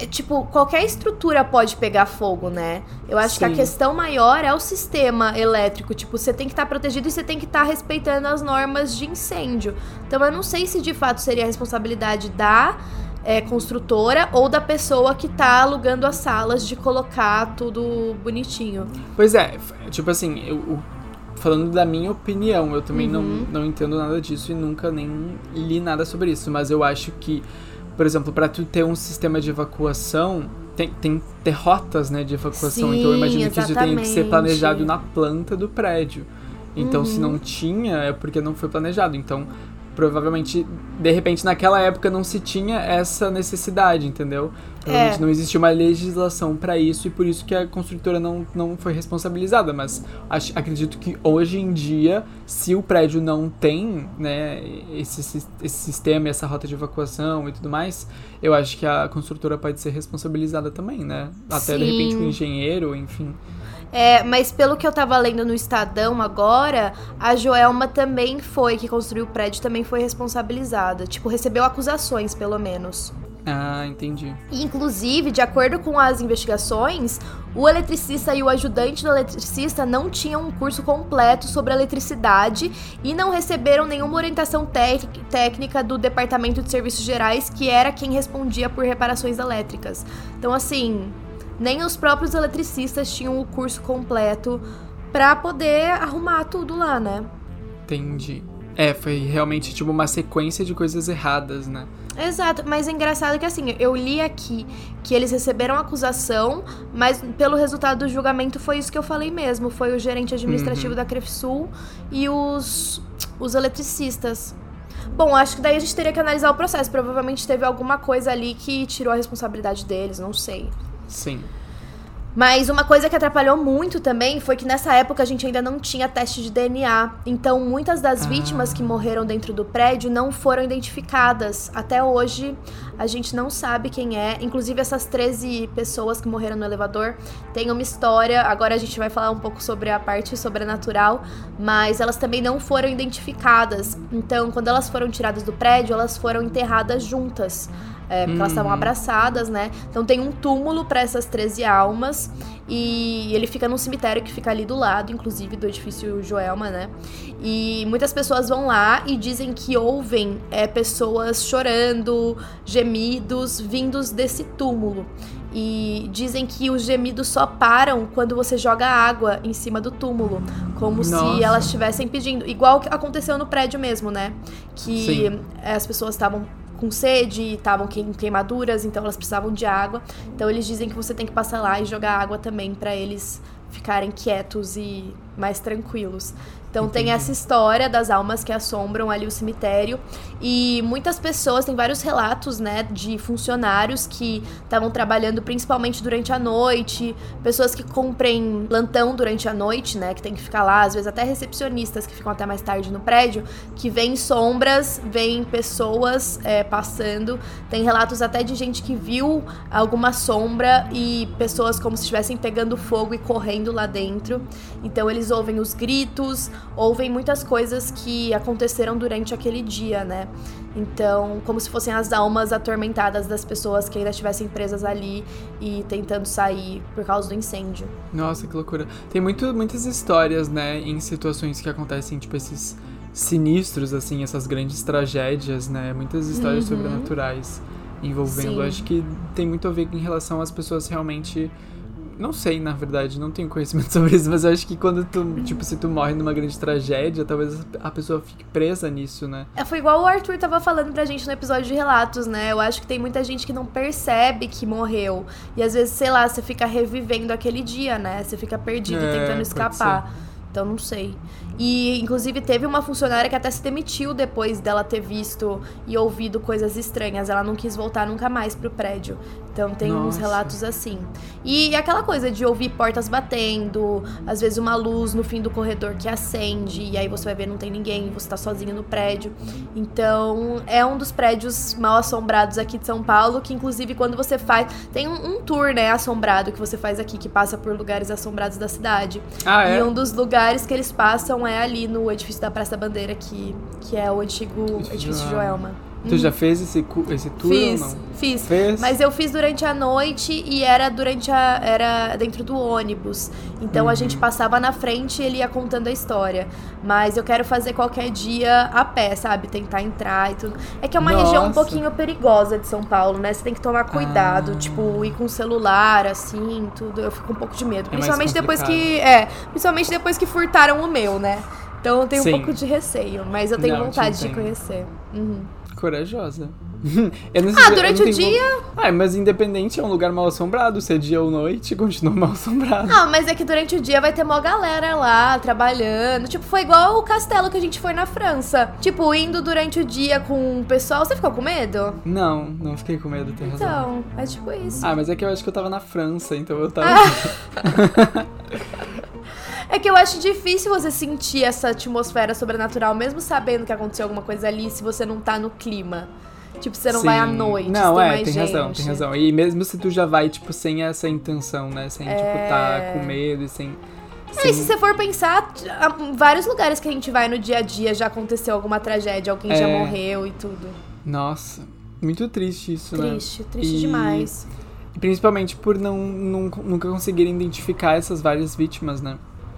Speaker 1: é, tipo, qualquer estrutura pode pegar fogo, né? Eu acho Sim. que a questão maior é o sistema elétrico. Tipo, você tem que estar tá protegido e você tem que estar tá respeitando as normas de incêndio. Então, eu não sei se de fato seria a responsabilidade da é, construtora ou da pessoa que tá alugando as salas de colocar tudo bonitinho.
Speaker 2: Pois é, tipo assim, eu, falando da minha opinião, eu também uhum. não, não entendo nada disso e nunca nem li nada sobre isso, mas eu acho que, por exemplo, para tu ter um sistema de evacuação, tem, tem ter rotas né, de evacuação,
Speaker 1: Sim,
Speaker 2: então eu imagino
Speaker 1: exatamente.
Speaker 2: que isso tem que ser planejado na planta do prédio. Então, uhum. se não tinha, é porque não foi planejado. Então, provavelmente, de repente, naquela época não se tinha essa necessidade, entendeu? Provavelmente é. não existia uma legislação para isso e por isso que a construtora não, não foi responsabilizada. Mas acredito que hoje em dia, se o prédio não tem né, esse, esse sistema, essa rota de evacuação e tudo mais, eu acho que a construtora pode ser responsabilizada também, né? Até
Speaker 1: Sim.
Speaker 2: de repente o um engenheiro, enfim.
Speaker 1: É, mas pelo que eu tava lendo no Estadão agora, a Joelma também foi, que construiu o prédio, também foi responsabilizada. Tipo, recebeu acusações, pelo menos.
Speaker 2: Ah, entendi.
Speaker 1: Inclusive, de acordo com as investigações, o eletricista e o ajudante do eletricista não tinham um curso completo sobre eletricidade e não receberam nenhuma orientação técnica do Departamento de Serviços Gerais, que era quem respondia por reparações elétricas. Então, assim, nem os próprios eletricistas tinham o curso completo para poder arrumar tudo lá, né?
Speaker 2: Entendi. É, foi realmente tipo uma sequência de coisas erradas, né?
Speaker 1: Exato, mas é engraçado que assim, eu li aqui que eles receberam acusação, mas pelo resultado do julgamento foi isso que eu falei mesmo, foi o gerente administrativo uhum. da Crefsul e os os eletricistas. Bom, acho que daí a gente teria que analisar o processo. Provavelmente teve alguma coisa ali que tirou a responsabilidade deles, não sei.
Speaker 2: Sim.
Speaker 1: Mas uma coisa que atrapalhou muito também foi que nessa época a gente ainda não tinha teste de DNA. Então muitas das ah. vítimas que morreram dentro do prédio não foram identificadas. Até hoje a gente não sabe quem é. Inclusive essas 13 pessoas que morreram no elevador têm uma história. Agora a gente vai falar um pouco sobre a parte sobrenatural, mas elas também não foram identificadas. Então quando elas foram tiradas do prédio, elas foram enterradas juntas é, porque elas estavam uhum. abraçadas, né? Então tem um túmulo para essas 13 almas e ele fica num cemitério que fica ali do lado, inclusive do edifício Joelma, né? E muitas pessoas vão lá e dizem que ouvem é, pessoas chorando, gemidos vindos desse túmulo. E dizem que os gemidos só param quando você joga água em cima do túmulo, como Nossa. se elas estivessem pedindo. Igual que aconteceu no prédio mesmo, né? Que Sim. as pessoas estavam com sede, estavam com queimaduras, então elas precisavam de água. Então eles dizem que você tem que passar lá e jogar água também para eles ficarem quietos e mais tranquilos. Então Entendi. tem essa história das almas que assombram ali o cemitério e muitas pessoas, tem vários relatos, né, de funcionários que estavam trabalhando principalmente durante a noite, pessoas que cumprem plantão durante a noite, né, que tem que ficar lá, às vezes até recepcionistas que ficam até mais tarde no prédio, que veem sombras, veem pessoas é, passando. Tem relatos até de gente que viu alguma sombra e pessoas como se estivessem pegando fogo e correndo lá dentro. Então eles ouvem os gritos, ouvem muitas coisas que aconteceram durante aquele dia, né? Então, como se fossem as almas atormentadas das pessoas que ainda estivessem presas ali e tentando sair por causa do incêndio.
Speaker 2: Nossa, que loucura. Tem muito, muitas histórias, né, em situações que acontecem, tipo, esses sinistros, assim, essas grandes tragédias, né? Muitas histórias uhum. sobrenaturais envolvendo. Sim. Acho que tem muito a ver em relação às pessoas realmente não sei, na verdade, não tenho conhecimento sobre isso, mas eu acho que quando tu, tipo, se tu morre numa grande tragédia, talvez a pessoa fique presa nisso, né?
Speaker 1: É, foi igual o Arthur tava falando pra gente no episódio de relatos, né? Eu acho que tem muita gente que não percebe que morreu. E às vezes, sei lá, você fica revivendo aquele dia, né? Você fica perdido é, tentando escapar. Então não sei. E inclusive teve uma funcionária que até se demitiu depois dela ter visto e ouvido coisas estranhas. Ela não quis voltar nunca mais pro prédio. Então tem Nossa. uns relatos assim. E aquela coisa de ouvir portas batendo, às vezes uma luz no fim do corredor que acende, e aí você vai ver não tem ninguém, você tá sozinho no prédio. Então é um dos prédios mal assombrados aqui de São Paulo, que inclusive quando você faz. Tem um, um tour, né, assombrado que você faz aqui, que passa por lugares assombrados da cidade.
Speaker 2: Ah, é?
Speaker 1: E um dos lugares que eles passam é ali no edifício da Praça da Bandeira, que, que é o antigo edifício Joelma.
Speaker 2: Tu já fez esse, esse tour
Speaker 1: Fiz,
Speaker 2: ou não?
Speaker 1: fiz.
Speaker 2: Fez?
Speaker 1: Mas eu fiz durante a noite e era durante a. era dentro do ônibus. Então a
Speaker 2: Uhum.
Speaker 1: gente passava na frente e ele ia contando a história. Mas eu quero fazer qualquer dia a pé, sabe? Tentar entrar e tudo. É que é uma região um
Speaker 2: Nossa.
Speaker 1: pouquinho perigosa de São Paulo, né? Você tem que tomar cuidado,
Speaker 2: Ah.
Speaker 1: tipo, ir com celular, assim, tudo. Eu fico um pouco de medo.
Speaker 2: É
Speaker 1: Principalmente depois que. É, principalmente depois que furtaram o meu, né? Então eu tenho
Speaker 2: Sim.
Speaker 1: um pouco de receio, mas eu tenho
Speaker 2: Não,
Speaker 1: vontade de conhecer. Uhum.
Speaker 2: Corajosa. Eu não sei
Speaker 1: Ah, durante
Speaker 2: não
Speaker 1: o dia.
Speaker 2: vo- Ah, mas independente é um lugar mal assombrado. Se é dia ou noite, continua mal assombrado.
Speaker 1: Não, mas é que durante o dia vai ter mó galera lá, trabalhando. Tipo, foi igual o castelo que a gente foi na França. Tipo, indo durante o dia com o pessoal. Você ficou com medo?
Speaker 2: Não, não fiquei com medo, tem razão.
Speaker 1: Então, é tipo isso.
Speaker 2: Ah, mas é que eu acho que eu tava na França, então eu tava.
Speaker 1: É que eu acho difícil você sentir essa atmosfera sobrenatural, mesmo sabendo que aconteceu alguma coisa ali, se você não tá no clima. Tipo, você não vai à
Speaker 2: Sim.
Speaker 1: noite,
Speaker 2: Não,
Speaker 1: tem
Speaker 2: é, tem
Speaker 1: gente.
Speaker 2: razão, tem razão. E mesmo se tu já vai, tipo, sem essa intenção, né? Sem, tipo, tá com medo e sem.
Speaker 1: É,
Speaker 2: sem...
Speaker 1: e se você for pensar, vários lugares que a gente vai no dia a dia já aconteceu alguma tragédia, alguém já
Speaker 2: É.
Speaker 1: morreu e tudo.
Speaker 2: Nossa, muito triste isso, né?
Speaker 1: Triste, triste
Speaker 2: E-
Speaker 1: demais.
Speaker 2: Principalmente por não, não- nunca conseguirem identificar essas várias vítimas, né?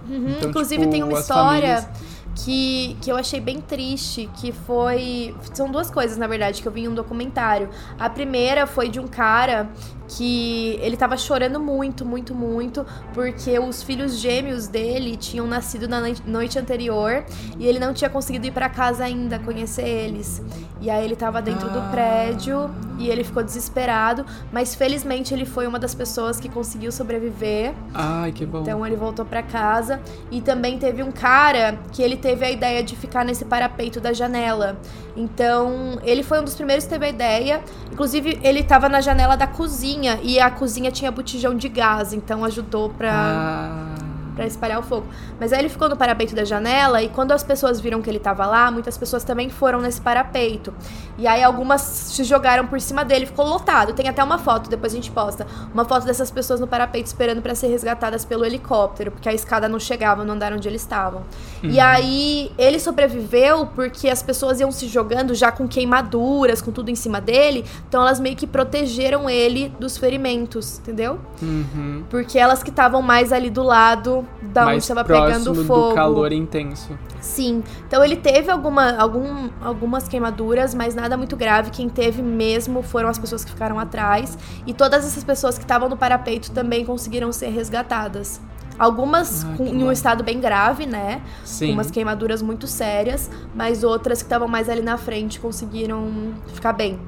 Speaker 1: Uhum,
Speaker 2: Então,
Speaker 1: Inclusive
Speaker 2: tipo,
Speaker 1: tem uma história
Speaker 2: famílias-
Speaker 1: que, que eu achei bem triste, que foi. São duas coisas, na verdade, que eu vi em um documentário. A primeira foi de um cara que ele tava chorando muito, muito, muito, porque os filhos gêmeos dele tinham nascido na noi- noite anterior e ele não tinha conseguido ir pra casa ainda conhecer eles. E aí ele tava dentro do
Speaker 2: Ah.
Speaker 1: prédio e ele ficou desesperado, mas felizmente ele foi uma das pessoas que conseguiu sobreviver.
Speaker 2: Ai, que bom.
Speaker 1: Então ele voltou pra casa e também teve um cara que ele teve a ideia de ficar nesse parapeito da janela. Então, ele foi um dos primeiros que teve a ideia. Inclusive, ele tava na janela da cozinha e a cozinha tinha botijão de gás, então ajudou pra
Speaker 2: Ah,
Speaker 1: Pra espalhar o fogo. Mas aí ele ficou no parapeito da janela e quando as pessoas viram que ele tava lá, muitas pessoas também foram nesse parapeito. E aí algumas se jogaram por cima dele, ficou lotado. Tem até uma foto, depois a gente posta, uma foto dessas pessoas no parapeito esperando pra ser resgatadas pelo helicóptero, porque a escada não chegava no andar onde eles estavam. E aí ele sobreviveu porque as pessoas iam se jogando já com queimaduras, com tudo em cima dele, então elas meio que protegeram ele dos ferimentos, entendeu?
Speaker 2: uhum.
Speaker 1: Porque elas que estavam mais ali do lado da onde estava pegando fogo.
Speaker 2: do calor intenso.
Speaker 1: Sim. Então ele teve alguma, algum, algumas queimaduras, mas nada muito grave. Quem teve mesmo foram as pessoas que ficaram atrás. E todas essas pessoas que estavam no parapeito também conseguiram ser resgatadas. Algumas
Speaker 2: Ah,
Speaker 1: com- em um estado bem grave, né?
Speaker 2: Sim.
Speaker 1: Com umas queimaduras muito sérias, mas outras que estavam mais ali na frente conseguiram ficar bem.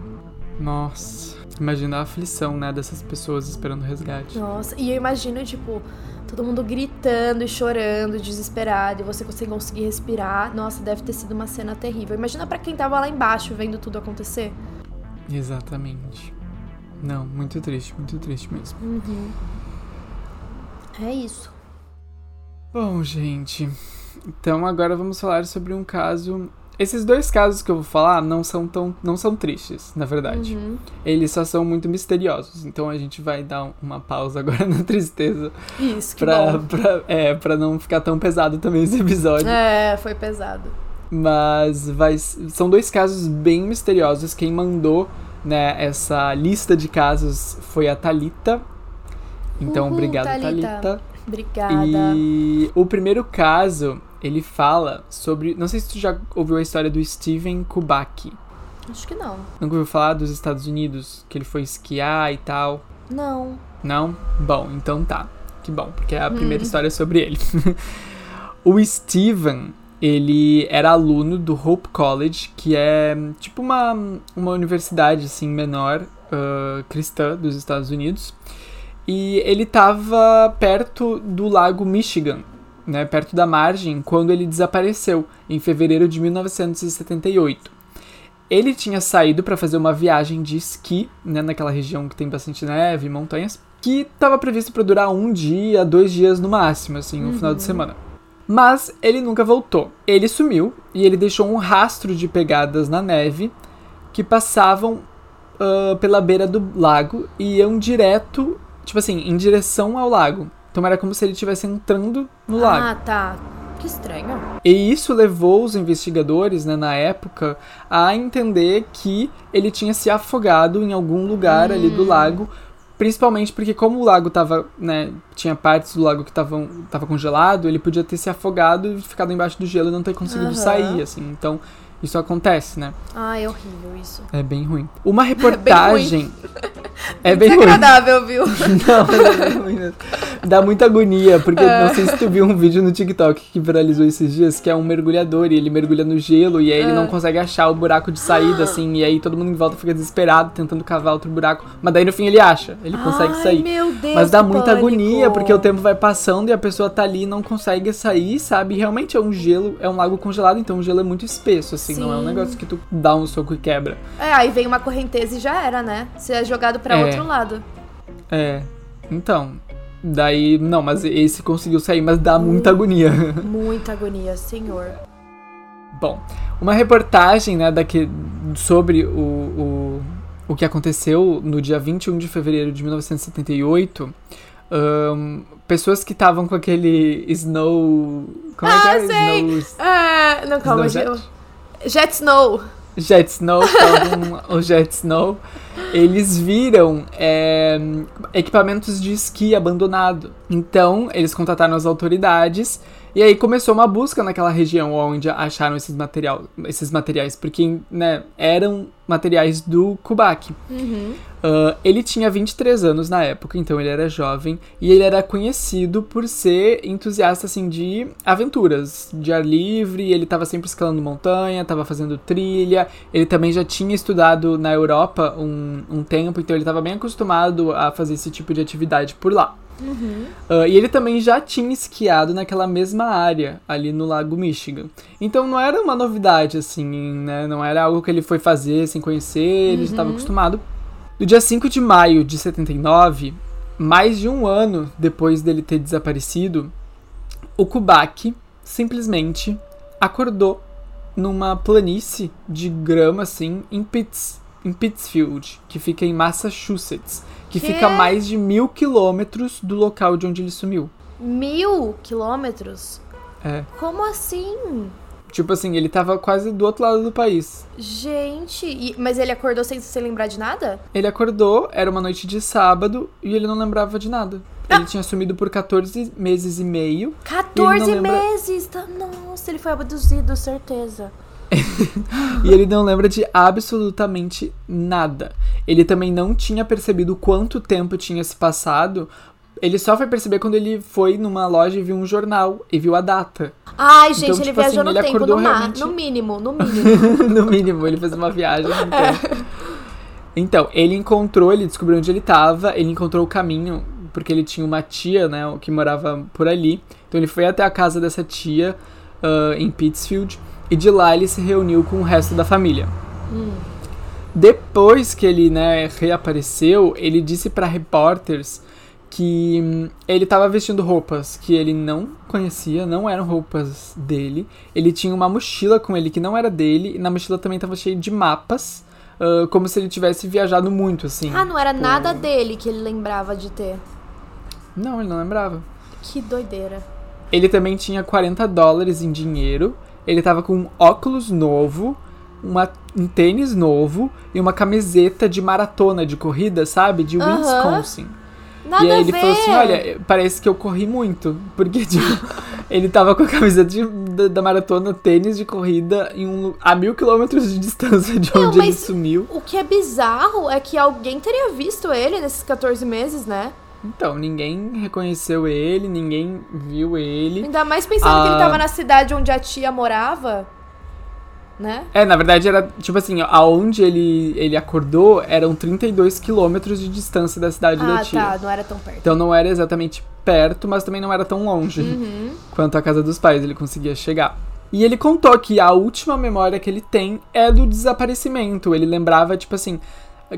Speaker 2: Nossa. Imagina a aflição, né, dessas pessoas esperando resgate.
Speaker 1: Nossa, e eu imagino, tipo, todo mundo gritando e chorando, desesperado, e você sem conseguir respirar. Nossa, deve ter sido uma cena terrível. Imagina pra quem tava lá embaixo vendo tudo acontecer.
Speaker 2: Exatamente. Não, muito triste, muito triste mesmo.
Speaker 1: É isso.
Speaker 2: Bom, gente. Então agora vamos falar sobre um caso. Esses dois casos que eu vou falar não são tão, não são tristes, na verdade.
Speaker 1: Uhum.
Speaker 2: Eles só são muito misteriosos. Então a gente vai dar uma pausa agora na tristeza
Speaker 1: Isso, que
Speaker 2: pra,
Speaker 1: bom.
Speaker 2: pra, é, pra não ficar tão pesado também esse episódio.
Speaker 1: É, foi pesado.
Speaker 2: Mas vai, são dois casos bem misteriosos. Quem mandou né, essa lista de casos foi a Thalita. Então,
Speaker 1: Uhul,
Speaker 2: obrigado.
Speaker 1: Thalita. Obrigada.
Speaker 2: E o primeiro caso, ele fala sobre. Não sei se tu já ouviu a história do Steven Kubaki.
Speaker 1: Acho que não.
Speaker 2: Nunca ouviu falar dos Estados Unidos? Que ele foi esquiar e tal.
Speaker 1: Não.
Speaker 2: Não? Bom, então tá. Que bom, porque é a primeira
Speaker 1: Hum.
Speaker 2: história sobre ele. o Steven, ele era aluno do Hope College, que é tipo uma, uma universidade assim menor ah, cristã dos Estados Unidos. E ele estava perto do lago Michigan, né, perto da margem, quando ele desapareceu, em fevereiro de 1978. Ele tinha saído para fazer uma viagem de esqui, né, naquela região que tem bastante neve e montanhas, que estava previsto para durar um dia, dois dias no máximo, assim, um final de semana. Mas ele nunca voltou. Ele sumiu e ele deixou um rastro de pegadas na neve que passavam ah, pela beira do lago e iam direto, tipo assim, em direção ao lago. Então era como se ele estivesse entrando no lago.
Speaker 1: Ah, tá. Que estranho.
Speaker 2: E isso levou os investigadores, né, na época, a entender que ele tinha se afogado em algum lugar ali do lago, principalmente porque como o lago tava, né, tinha partes do lago que estavam tava congelado, ele podia ter se afogado e ficado embaixo do gelo e não ter conseguido
Speaker 1: Aham.
Speaker 2: sair, assim. Então, isso acontece, né?
Speaker 1: Ai, é horrível isso.
Speaker 2: É bem ruim. Uma reportagem é bem.
Speaker 1: Desagradável, viu?
Speaker 2: Não, mas é. Dá muita agonia, porque
Speaker 1: É.
Speaker 2: não sei se tu viu um vídeo no TikTok que viralizou esses dias, que é um mergulhador e ele mergulha no gelo e aí ele
Speaker 1: É.
Speaker 2: não consegue achar o buraco de saída, assim, e aí todo mundo em volta fica desesperado tentando cavar outro buraco, mas daí no fim ele acha, ele consegue
Speaker 1: Ai,
Speaker 2: sair.
Speaker 1: meu Deus,
Speaker 2: Mas dá muita
Speaker 1: pânico.
Speaker 2: agonia, porque o tempo vai passando e a pessoa tá ali e não consegue sair, sabe? Realmente é um gelo, é um lago congelado, então o gelo é muito espesso, assim, não é um
Speaker 1: Sim.
Speaker 2: negócio que tu dá um soco e quebra.
Speaker 1: É, aí vem uma correnteza e já era, né? Você é jogado pra
Speaker 2: É.
Speaker 1: outro lado.
Speaker 2: É, então, daí, não, mas esse conseguiu sair, mas dá muita agonia.
Speaker 1: Muita agonia, senhor.
Speaker 2: Bom, uma reportagem, né, daqui, sobre o, o, o que aconteceu no dia 21 de fevereiro de 1978, ahn, pessoas que estavam com aquele snow... Como é que
Speaker 1: Ah,
Speaker 2: é?
Speaker 1: sei!
Speaker 2: Snow,
Speaker 1: É, não, calma,
Speaker 2: Snow
Speaker 1: Jet? Jet Snow.
Speaker 2: Jet Snow, o Jet Snow, eles viram é, equipamentos de esqui abandonado. Então, eles contataram as autoridades e aí começou uma busca naquela região onde acharam esses, material, esses materiais, porque né, eram materiais do Kubak.
Speaker 1: Uhum.
Speaker 2: Ah, ele tinha 23 anos na época, então ele era jovem, e ele era conhecido por ser entusiasta assim de aventuras, de ar livre, ele estava sempre escalando montanha, estava fazendo trilha, ele também já tinha estudado na Europa um, um tempo, então ele estava bem acostumado a fazer esse tipo de atividade por lá. Ah, e ele também já tinha esquiado naquela mesma área, ali no Lago Michigan. Então não era uma novidade, assim, né? Não era algo que ele foi fazer sem conhecer, ele já estava acostumado. No dia 5 de maio de 79, mais de um ano depois dele ter desaparecido, o Kubak simplesmente acordou numa planície de grama, assim, em Pitts, em Pittsfield, que fica em Massachusetts, que
Speaker 1: Quê?
Speaker 2: fica a mais de mil quilômetros do local de onde ele sumiu.
Speaker 1: Mil quilômetros?
Speaker 2: É.
Speaker 1: Como assim?
Speaker 2: Tipo assim, ele tava quase do outro lado do país.
Speaker 1: Gente, e- mas ele acordou sem se lembrar de nada?
Speaker 2: Ele acordou, era uma noite de sábado, e ele não lembrava de nada.
Speaker 1: Ah.
Speaker 2: Ele tinha sumido por 14 meses e meio.
Speaker 1: 14
Speaker 2: lembra-
Speaker 1: meses! Tá- Nossa, ele foi abduzido, certeza.
Speaker 2: E ele não lembra de absolutamente nada. Ele também não tinha percebido quanto tempo tinha se passado. Ele só foi perceber quando ele foi numa loja e viu um jornal e viu a data.
Speaker 1: Ai, gente,
Speaker 2: Então,
Speaker 1: ele
Speaker 2: tipo
Speaker 1: viajou
Speaker 2: assim,
Speaker 1: no
Speaker 2: ele
Speaker 1: tempo, no, ma-
Speaker 2: realmente-
Speaker 1: no mínimo, no mínimo.
Speaker 2: no mínimo, ele fez uma viagem. no tempo. Então, ele encontrou, ele descobriu onde ele tava, ele encontrou o caminho, porque ele tinha uma tia, né, que morava por ali. Então ele foi até a casa dessa tia ah, em Pittsfield e de lá ele se reuniu com o resto da família. Depois que ele, né, reapareceu, ele disse para repórteres que hum, ele estava vestindo roupas que ele não conhecia, não eram roupas dele. Ele tinha uma mochila com ele que não era dele, e na mochila também estava cheio de mapas, ah, como se ele tivesse viajado muito, assim.
Speaker 1: ah, não era
Speaker 2: por-
Speaker 1: nada dele que ele lembrava de ter.
Speaker 2: Não, ele não lembrava.
Speaker 1: Que doideira.
Speaker 2: Ele também tinha 40 dólares em dinheiro. Ele tava com um óculos novo, uma, um tênis novo e uma camiseta de maratona de corrida, sabe? De
Speaker 1: Aham.
Speaker 2: Wisconsin.
Speaker 1: Nada
Speaker 2: e aí ele falou assim: olha, parece que eu corri muito. Porque, tipo, ele tava com a camiseta de- da, da maratona, tênis de corrida em um, a mil quilômetros de distância de
Speaker 1: Não,
Speaker 2: onde ele sumiu.
Speaker 1: O que é bizarro é que alguém teria visto ele nesses 14 meses, né?
Speaker 2: Então, ninguém reconheceu ele, ninguém viu ele.
Speaker 1: Ainda mais pensando que ele
Speaker 2: Ah.
Speaker 1: tava na cidade onde a tia morava, né?
Speaker 2: É, na verdade era, tipo assim, aonde ele, ele acordou eram 32 quilômetros de distância da cidade da
Speaker 1: Ah,
Speaker 2: tia.
Speaker 1: tá, não era tão perto.
Speaker 2: Então não era exatamente perto, mas também não era tão longe
Speaker 1: Uhum.
Speaker 2: quanto a casa dos pais ele conseguia chegar. E ele contou que a última memória que ele tem é do desaparecimento. Ele lembrava, tipo assim,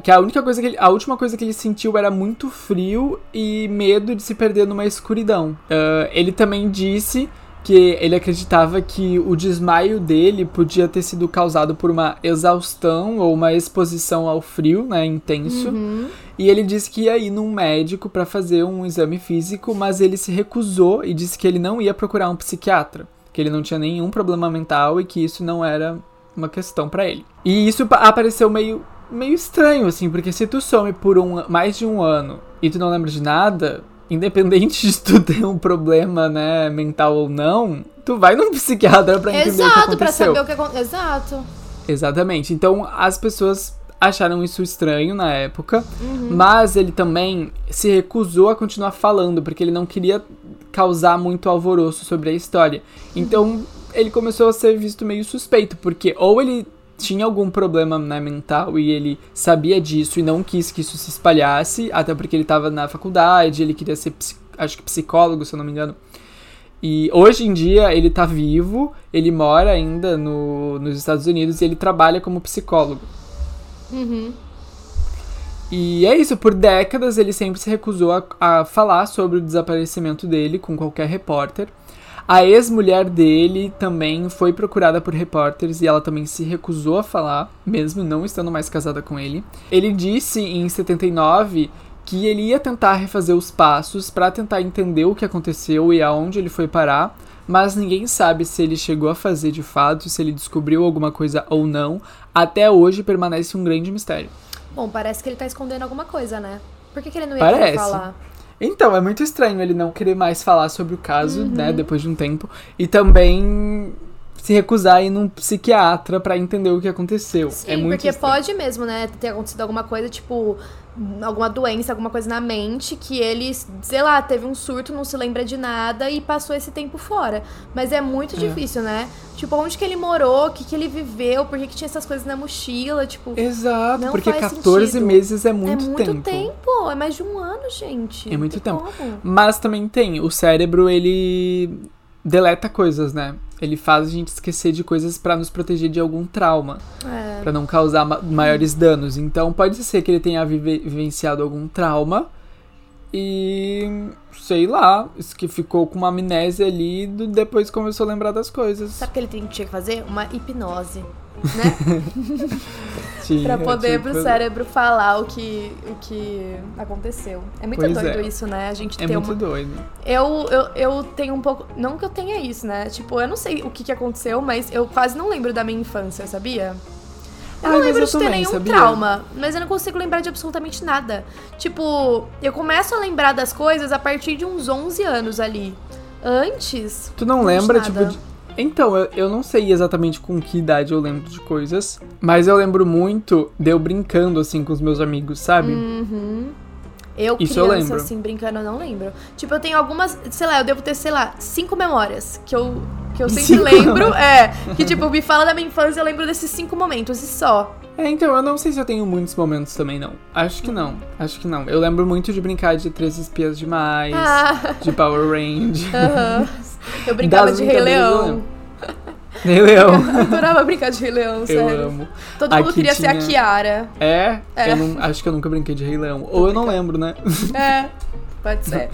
Speaker 2: que a única coisa que ele, a última coisa que ele sentiu era muito frio e medo de se perder numa escuridão. Ah, ele também disse que ele acreditava que o desmaio dele podia ter sido causado por uma exaustão ou uma exposição ao frio, né, intenso.
Speaker 1: Uhum.
Speaker 2: E ele disse que ia ir num médico para fazer um exame físico, mas ele se recusou e disse que ele não ia procurar um psiquiatra, que ele não tinha nenhum problema mental e que isso não era uma questão para ele. E isso apareceu meio meio estranho assim, porque se tu some por um, mais de um ano e tu não lembra de nada, independente de tu ter um problema, né, mental ou não, tu vai num psiquiatra para entender
Speaker 1: Exato,
Speaker 2: o que aconteceu.
Speaker 1: Pra saber o que aconteceu. Exato.
Speaker 2: Exatamente. Então as pessoas acharam isso estranho na época,
Speaker 1: Uhum.
Speaker 2: mas ele também se recusou a continuar falando, porque ele não queria causar muito alvoroço sobre a história. Então ele começou a ser visto meio suspeito, porque ou ele tinha algum problema né, mental e ele sabia disso e não quis que isso se espalhasse, até porque ele estava na faculdade, ele queria ser, acho que psicólogo, se eu não me engano. E hoje em dia ele tá vivo, ele mora ainda no, nos Estados Unidos e ele trabalha como psicólogo.
Speaker 1: Uhum.
Speaker 2: E é isso, por décadas ele sempre se recusou a, a falar sobre o desaparecimento dele com qualquer repórter. A ex-mulher dele também foi procurada por repórteres e ela também se recusou a falar, mesmo não estando mais casada com ele. Ele disse em 79 que ele ia tentar refazer os passos para tentar entender o que aconteceu e aonde ele foi parar, mas ninguém sabe se ele chegou a fazer de fato, se ele descobriu alguma coisa ou não. Até hoje permanece um grande mistério.
Speaker 1: Bom, parece que ele tá escondendo alguma coisa, né? Por que, que ele não ia
Speaker 2: Parece.
Speaker 1: falar?
Speaker 2: Então, é muito estranho ele não querer mais falar sobre o caso,
Speaker 1: Uhum.
Speaker 2: né, depois de um tempo, e também se recusar a ir num psiquiatra pra entender o que aconteceu.
Speaker 1: Sim,
Speaker 2: é muito
Speaker 1: porque
Speaker 2: estranho.
Speaker 1: pode mesmo, né, ter acontecido alguma coisa, tipo, alguma doença, alguma coisa na mente, que ele, sei lá, teve um surto, não se lembra de nada e passou esse tempo fora. Mas é muito
Speaker 2: É.
Speaker 1: difícil, né? Tipo, onde que ele morou, o que, que ele viveu, por que, que tinha essas coisas na mochila, tipo.
Speaker 2: Exato,
Speaker 1: Não
Speaker 2: porque
Speaker 1: faz
Speaker 2: 14
Speaker 1: sentido.
Speaker 2: meses é muito,
Speaker 1: é muito
Speaker 2: tempo.
Speaker 1: tempo. é mais de um ano, gente.
Speaker 2: É muito
Speaker 1: Tem
Speaker 2: tempo.
Speaker 1: como?
Speaker 2: Mas também tem, o cérebro, ele deleta coisas, né? Ele faz a gente esquecer de coisas pra nos proteger de algum trauma.
Speaker 1: É.
Speaker 2: Pra não causar ma- maiores danos. Então pode ser que ele tenha vive- vivenciado algum trauma e sei lá, isso que ficou com uma amnésia ali e depois começou a lembrar das coisas.
Speaker 1: Sabe o que ele tem- tinha que fazer? Uma hipnose. Né?
Speaker 2: Tinha,
Speaker 1: Pra poder
Speaker 2: tipo,
Speaker 1: pro cérebro falar o que, o que aconteceu. É muito
Speaker 2: Pois
Speaker 1: doido
Speaker 2: é.
Speaker 1: isso, né? A gente
Speaker 2: É
Speaker 1: ter
Speaker 2: muito
Speaker 1: uma.
Speaker 2: doido.
Speaker 1: Eu, eu, eu tenho um pouco. Não que eu tenha isso, né? Tipo, eu não sei o que, que aconteceu, mas eu quase não lembro da minha infância, sabia? Eu
Speaker 2: Ai,
Speaker 1: não lembro
Speaker 2: eu
Speaker 1: de ter
Speaker 2: também,
Speaker 1: nenhum
Speaker 2: sabia?
Speaker 1: trauma, mas eu não consigo lembrar de absolutamente nada. Tipo, eu começo a lembrar das coisas a partir de uns 11 anos ali. Antes.
Speaker 2: Tu não lembra, tipo, de... Então, eu, eu não sei exatamente com que idade eu lembro de coisas, mas eu lembro muito de eu brincando, assim, com os meus amigos, sabe?
Speaker 1: Uhum. Eu,
Speaker 2: Isso eu
Speaker 1: criança,
Speaker 2: lembro.
Speaker 1: assim, brincando, eu não lembro. Tipo, eu tenho algumas, sei lá, eu devo ter, sei lá, cinco memórias que eu, que eu sempre
Speaker 2: Cinco
Speaker 1: lembro. É, que tipo, me fala da minha infância, eu lembro desses cinco momentos e só.
Speaker 2: É, então, eu não sei se eu tenho muitos momentos também, não. Acho que não, acho que não. Eu lembro muito de brincar de Três Espias Demais,
Speaker 1: Ah,
Speaker 2: de Power Ranger,
Speaker 1: aham. Eu brincava de Rei
Speaker 2: eu
Speaker 1: Leão.
Speaker 2: lembro. Rei Leão,
Speaker 1: Eu adorava brincar de Rei Leão,
Speaker 2: eu
Speaker 1: sério.
Speaker 2: amo.
Speaker 1: Todo mundo
Speaker 2: Aqui
Speaker 1: queria ser a
Speaker 2: tinha-
Speaker 1: Kiara.
Speaker 2: É,
Speaker 1: É.
Speaker 2: Eu não, acho que eu nunca brinquei de Rei Leão. Ou eu não lembro, né?
Speaker 1: É, pode ser.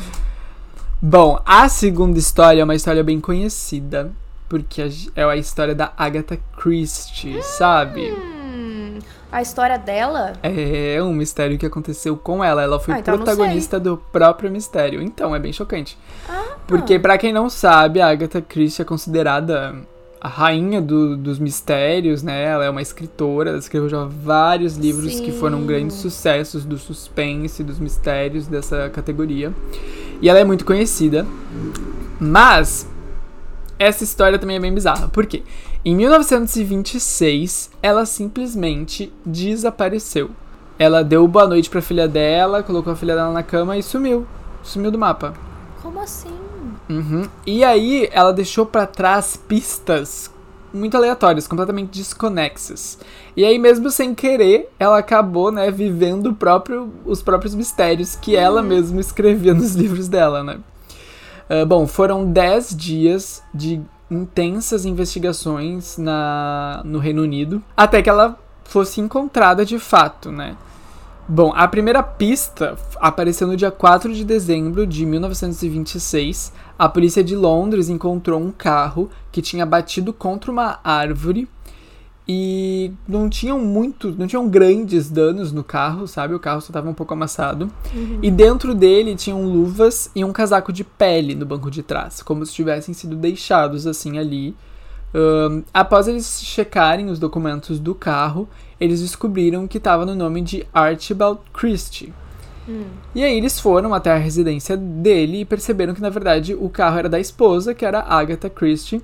Speaker 2: Bom, a segunda história é uma história bem conhecida. Porque é a história da Agatha Christie, sabe?
Speaker 1: A história dela?
Speaker 2: É um mistério que aconteceu com ela. Ela foi
Speaker 1: Ah, então
Speaker 2: protagonista do próprio mistério. Então, é bem chocante.
Speaker 1: Ah.
Speaker 2: Porque, pra quem não sabe, a Agatha Christie é considerada a rainha do- dos mistérios, né? Ela é uma escritora, ela escreveu já vários livros que foram
Speaker 1: Sim.
Speaker 2: grandes sucessos do suspense, dos mistérios dessa categoria. E ela é muito conhecida. Mas essa história também é bem bizarra. Por quê? Em 1926, ela simplesmente desapareceu. Ela deu boa noite pra filha dela, colocou a filha dela na cama e sumiu. Sumiu do mapa.
Speaker 1: Como assim?
Speaker 2: Uhum. E aí ela deixou pra trás pistas muito aleatórias, completamente desconexas. E aí mesmo sem querer, ela acabou, né, vivendo próprio, os próprios mistérios que ela mesma escrevia nos livros dela, né? Ah, bom, foram 10 dias de intensas investigações na, no Reino Unido, até que ela fosse encontrada de fato, né? Bom, a primeira pista apareceu no dia 4 de dezembro de 1926. A polícia de Londres encontrou um carro que tinha batido contra uma árvore E não tinham muitos, não tinham grandes danos no carro, sabe? O carro só tava um pouco amassado.
Speaker 1: Uhum.
Speaker 2: E dentro dele tinham luvas e um casaco de pele no banco de trás, como se tivessem sido deixados assim ali. Ahn, após eles checarem os documentos do carro, eles descobriram que estava no nome de Archibald Christie.
Speaker 1: Hum.
Speaker 2: E aí eles foram até a residência dele e perceberam que na verdade o carro era da esposa, que era Agatha Christie,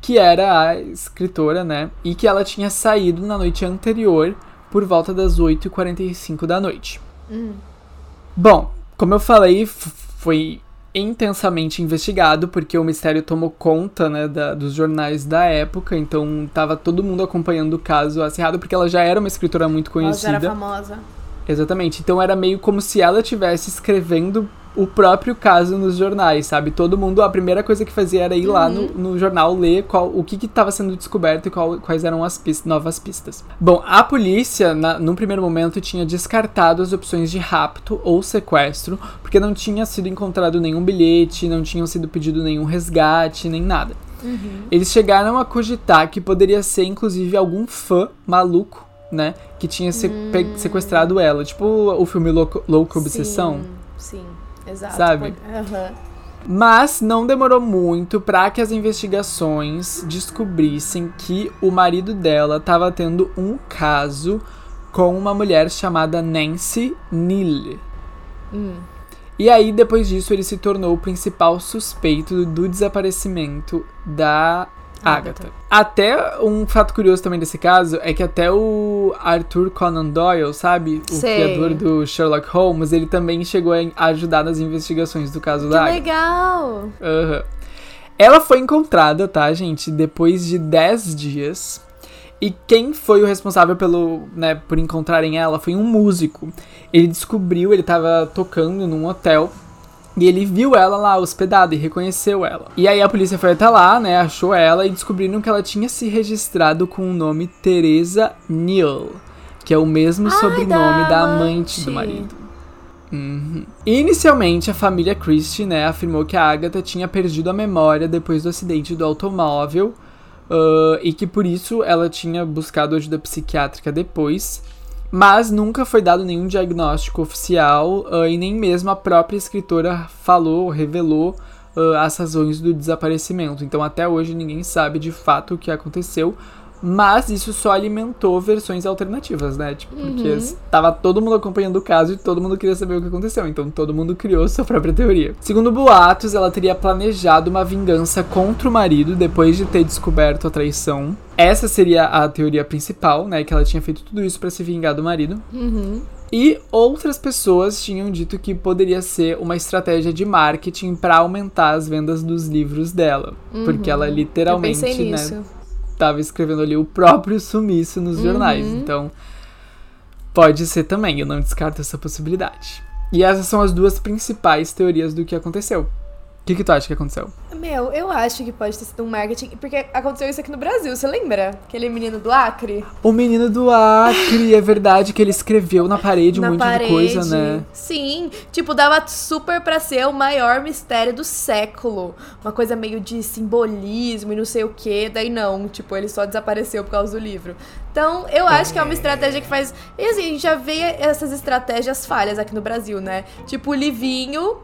Speaker 2: que era a escritora, né? E que ela tinha saído na noite anterior por volta das 8h45 da noite.
Speaker 1: Hum.
Speaker 2: Bom, como eu falei, foi intensamente investigado porque o mistério tomou conta né, da- dos jornais da época, então tava todo mundo acompanhando o caso acirrado porque ela já era uma escritora muito
Speaker 1: Ela já
Speaker 2: conhecida.
Speaker 1: era famosa.
Speaker 2: Exatamente. Então era meio como se ela estivesse escrevendo o próprio caso nos jornais, sabe? Todo mundo, a primeira coisa que fazia era ir lá no, no jornal ler qual, o que estava sendo descoberto e qual- quais eram as pis- novas pistas. Bom, a polícia, na, num primeiro momento, tinha descartado as opções de rapto ou sequestro, porque não tinha sido encontrado nenhum bilhete, não tinham sido pedido nenhum resgate, nem nada. Eles chegaram a cogitar que poderia ser, inclusive, algum fã maluco, né? Que tinha se- pe- sequestrado ela. Tipo o filme Louco, Louco Obsessão.
Speaker 1: Sim, sim, exato.
Speaker 2: Sabe? Mas não demorou muito para que as investigações descobrissem que o marido dela estava tendo um caso com uma mulher chamada Nancy Neal.
Speaker 1: Hum.
Speaker 2: E aí, depois disso, ele se tornou o principal suspeito do desaparecimento da Agatha. Até um fato curioso também desse caso é que até o Arthur Conan Doyle, sabe? O
Speaker 1: Sei.
Speaker 2: criador do Sherlock Holmes, ele também chegou a ajudar nas investigações do caso
Speaker 1: Que
Speaker 2: da Agatha.
Speaker 1: legal!
Speaker 2: Aham. Ela foi encontrada, tá, gente, depois de 10 dias. E quem foi o responsável pelo, né, por encontrarem ela foi um músico. Ele descobriu, ele tava tocando num hotel e ele viu ela lá hospedada e reconheceu ela. E aí a polícia foi até lá, né, achou ela e descobriram que ela tinha se registrado com o nome Teresa Neal, que é o mesmo
Speaker 1: Ai,
Speaker 2: sobrenome
Speaker 1: da
Speaker 2: da amante do marido. Uhum. Inicialmente, a família Christie, né, afirmou que a Agatha tinha perdido a memória depois do acidente do automóvel ah, e que por isso ela tinha buscado ajuda psiquiátrica depois, mas nunca foi dado nenhum diagnóstico oficial ah, e nem mesmo a própria escritora falou, revelou ah, as razões do desaparecimento. Então, até hoje, ninguém sabe de fato o que aconteceu. Mas isso só alimentou versões alternativas, né? Tipo, porque
Speaker 1: Uhum.
Speaker 2: tava todo mundo acompanhando o caso e todo mundo queria saber o que aconteceu. Então todo mundo criou sua própria teoria. Segundo boatos, ela teria planejado uma vingança contra o marido depois de ter descoberto a traição. Essa seria a teoria principal, né? Que ela tinha feito tudo isso pra se vingar do marido.
Speaker 1: Uhum.
Speaker 2: E outras pessoas tinham dito que poderia ser uma estratégia de marketing pra aumentar as vendas dos livros dela. Porque ela
Speaker 1: Eu
Speaker 2: literalmente, né,
Speaker 1: nisso.
Speaker 2: Tava escrevendo ali o próprio sumiço nos jornais.
Speaker 1: Uhum.
Speaker 2: Então, pode ser também, eu não descarto essa possibilidade. E essas são as duas principais teorias do que aconteceu. O que, que tu acha que aconteceu?
Speaker 1: Meu, eu acho que pode ter sido um marketing. Porque aconteceu isso aqui no Brasil, você lembra? Aquele menino do Acre?
Speaker 2: O menino do Acre, é verdade que ele escreveu na parede um
Speaker 1: na
Speaker 2: monte
Speaker 1: parede.
Speaker 2: de coisa, né?
Speaker 1: Sim, tipo, dava super pra ser o maior mistério do século. Uma coisa meio de simbolismo e não sei o que. Daí não, tipo, ele só desapareceu por causa do livro. Então, eu acho que é uma estratégia que faz. E assim, a gente já vê essas estratégias falhas aqui no Brasil, né? Tipo, o Livinho.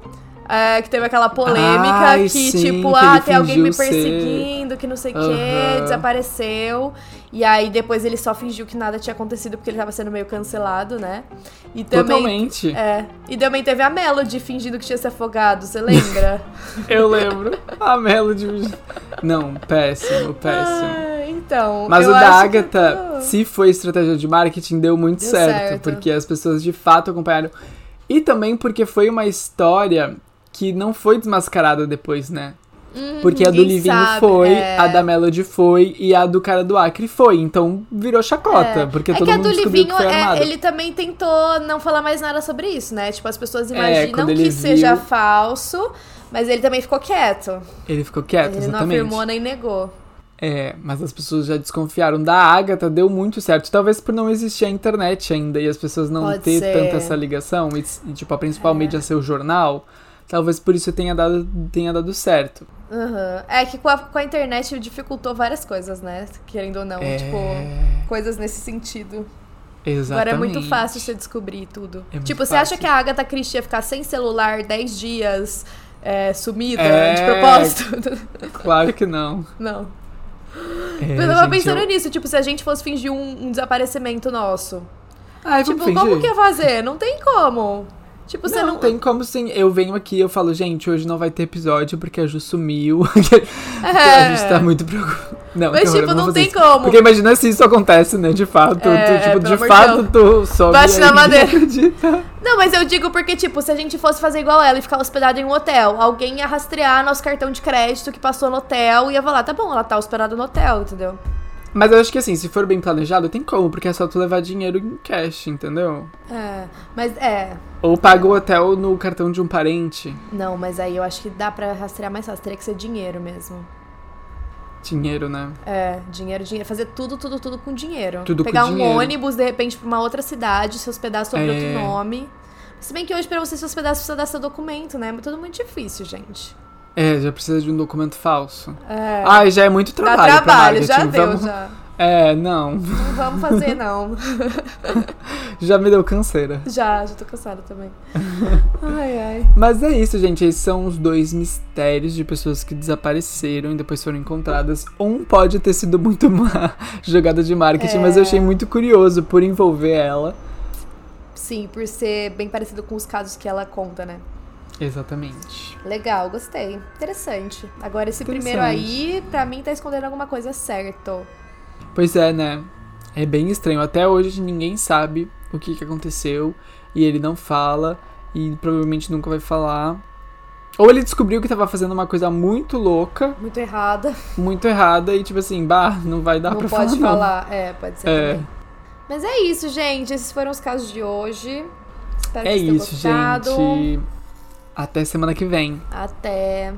Speaker 1: É, que teve aquela polêmica
Speaker 2: Ai,
Speaker 1: que,
Speaker 2: sim,
Speaker 1: tipo,
Speaker 2: que
Speaker 1: ah, tem alguém me
Speaker 2: fingiu ser-
Speaker 1: perseguindo, que não sei o
Speaker 2: Aham.
Speaker 1: que, desapareceu. E aí depois ele só fingiu que nada tinha acontecido porque ele tava sendo meio cancelado, né? E também.
Speaker 2: Totalmente.
Speaker 1: É. E também teve a Melody fingindo que tinha se afogado, você lembra?
Speaker 2: Eu lembro. A Melody. Não, péssimo, péssimo.
Speaker 1: Ah, então.
Speaker 2: Mas o da Agatha,
Speaker 1: tô-
Speaker 2: se foi estratégia de marketing, deu muito
Speaker 1: Deu
Speaker 2: certo,
Speaker 1: certo.
Speaker 2: Porque as pessoas de fato acompanharam. E também porque foi uma história que não foi desmascarada depois, né?
Speaker 1: Hum,
Speaker 2: Porque a do Livinho
Speaker 1: sabe,
Speaker 2: foi,
Speaker 1: é.
Speaker 2: a da Melody foi e a do cara do Acre foi. Então virou chacota,
Speaker 1: É.
Speaker 2: porque
Speaker 1: é
Speaker 2: todo
Speaker 1: que a
Speaker 2: mundo
Speaker 1: do
Speaker 2: descobriu
Speaker 1: Livinho,
Speaker 2: que foi
Speaker 1: é, ele também tentou não falar mais nada sobre isso, né? Tipo, as pessoas
Speaker 2: É,
Speaker 1: imaginam que
Speaker 2: ele
Speaker 1: seja
Speaker 2: viu-
Speaker 1: falso, mas ele também ficou quieto.
Speaker 2: Ele ficou quieto,
Speaker 1: ele não
Speaker 2: exatamente.
Speaker 1: afirmou nem negou.
Speaker 2: É, mas as pessoas já desconfiaram. Da Agatha deu muito certo. Talvez por não existir a internet ainda e as pessoas não
Speaker 1: Pode
Speaker 2: ter
Speaker 1: ser.
Speaker 2: tanta essa ligação. E, e, tipo, a principal
Speaker 1: É.
Speaker 2: mídia ser o jornal. Talvez por isso tenha dado, tenha dado certo.
Speaker 1: Uhum. É que com a, com a internet dificultou várias coisas, né? Querendo ou não.
Speaker 2: É.
Speaker 1: Tipo, coisas nesse sentido.
Speaker 2: Exatamente.
Speaker 1: Agora é muito fácil você descobrir tudo.
Speaker 2: É
Speaker 1: tipo, você acha que a Agatha Christie ia ficar sem celular 10 dias é, sumida
Speaker 2: É.
Speaker 1: de propósito?
Speaker 2: Claro que não.
Speaker 1: não.
Speaker 2: É,
Speaker 1: eu tava
Speaker 2: gente,
Speaker 1: pensando
Speaker 2: eu-
Speaker 1: nisso, tipo, se a gente fosse fingir um, um desaparecimento nosso. Tipo, como que ia fazer? Não tem como. Tipo, você
Speaker 2: não,
Speaker 1: não.
Speaker 2: tem como sim. Eu venho aqui eu falo, gente, hoje não vai ter episódio porque a Ju sumiu.
Speaker 1: É.
Speaker 2: A gente tá muito preocupada. Não,
Speaker 1: Mas, tipo, não tem
Speaker 2: isso.
Speaker 1: como.
Speaker 2: Porque imagina se isso acontece, né? De fato.
Speaker 1: É,
Speaker 2: tu, tipo, de
Speaker 1: amor de
Speaker 2: fato, tu sobe
Speaker 1: Bate na madeira.
Speaker 2: acredita?
Speaker 1: Não, mas eu digo porque, tipo, se a gente fosse fazer igual ela e ficar hospedado em um hotel, alguém ia rastrear nosso cartão de crédito que passou no hotel e ia falar, tá bom, ela tá hospedada no hotel, entendeu?
Speaker 2: Mas eu acho que assim, se for bem planejado, tem como, porque é só tu levar dinheiro em cash, entendeu?
Speaker 1: É, mas é.
Speaker 2: Ou paga o hotel no cartão de um parente.
Speaker 1: Não, mas aí eu acho que dá pra rastrear mais fácil. Teria que ser dinheiro mesmo.
Speaker 2: Dinheiro, né?
Speaker 1: É, dinheiro, dinheiro. Fazer tudo, tudo, tudo com dinheiro.
Speaker 2: Tudo com
Speaker 1: Pegar um
Speaker 2: dinheiro.
Speaker 1: ônibus, de repente, pra uma outra cidade, se hospedar sobre
Speaker 2: É.
Speaker 1: outro nome. Se bem que hoje, pra você se hospedar, você precisa dar seu documento, né? É tudo muito difícil, gente.
Speaker 2: É, já precisa de um documento falso.
Speaker 1: É.
Speaker 2: Ai, já é muito trabalho.
Speaker 1: Dá trabalho, já deu,
Speaker 2: Vamos-
Speaker 1: já.
Speaker 2: É, não.
Speaker 1: Não vamos fazer, não.
Speaker 2: Já me deu canseira.
Speaker 1: já, já tô cansada também. Ai, ai.
Speaker 2: Mas é isso, gente. Esses são os dois mistérios de pessoas que desapareceram e depois foram encontradas. Um pode ter sido muito uma jogada de marketing,
Speaker 1: É.
Speaker 2: mas eu achei muito curioso por envolver ela.
Speaker 1: Sim, por ser bem parecido com os casos que ela conta, né?
Speaker 2: Exatamente.
Speaker 1: Legal, gostei. Interessante. Agora, esse primeiro
Speaker 2: Interessante.
Speaker 1: aí, pra mim, tá escondendo alguma coisa certo.
Speaker 2: Pois é, né? É bem estranho. Até hoje ninguém sabe o que, que aconteceu. E ele não fala. E provavelmente nunca vai falar. Ou ele descobriu que tava fazendo uma coisa muito louca,
Speaker 1: Muito errada.
Speaker 2: muito errada, e tipo assim, bah, não vai dar
Speaker 1: não
Speaker 2: pra
Speaker 1: pode
Speaker 2: falar. não.
Speaker 1: falar. É, pode ser
Speaker 2: É.
Speaker 1: também. Mas é isso, gente. Esses foram os casos de hoje. Espero
Speaker 2: É
Speaker 1: que vocês tenham
Speaker 2: isso,
Speaker 1: gostado.
Speaker 2: gente. Até semana que vem.
Speaker 1: Até.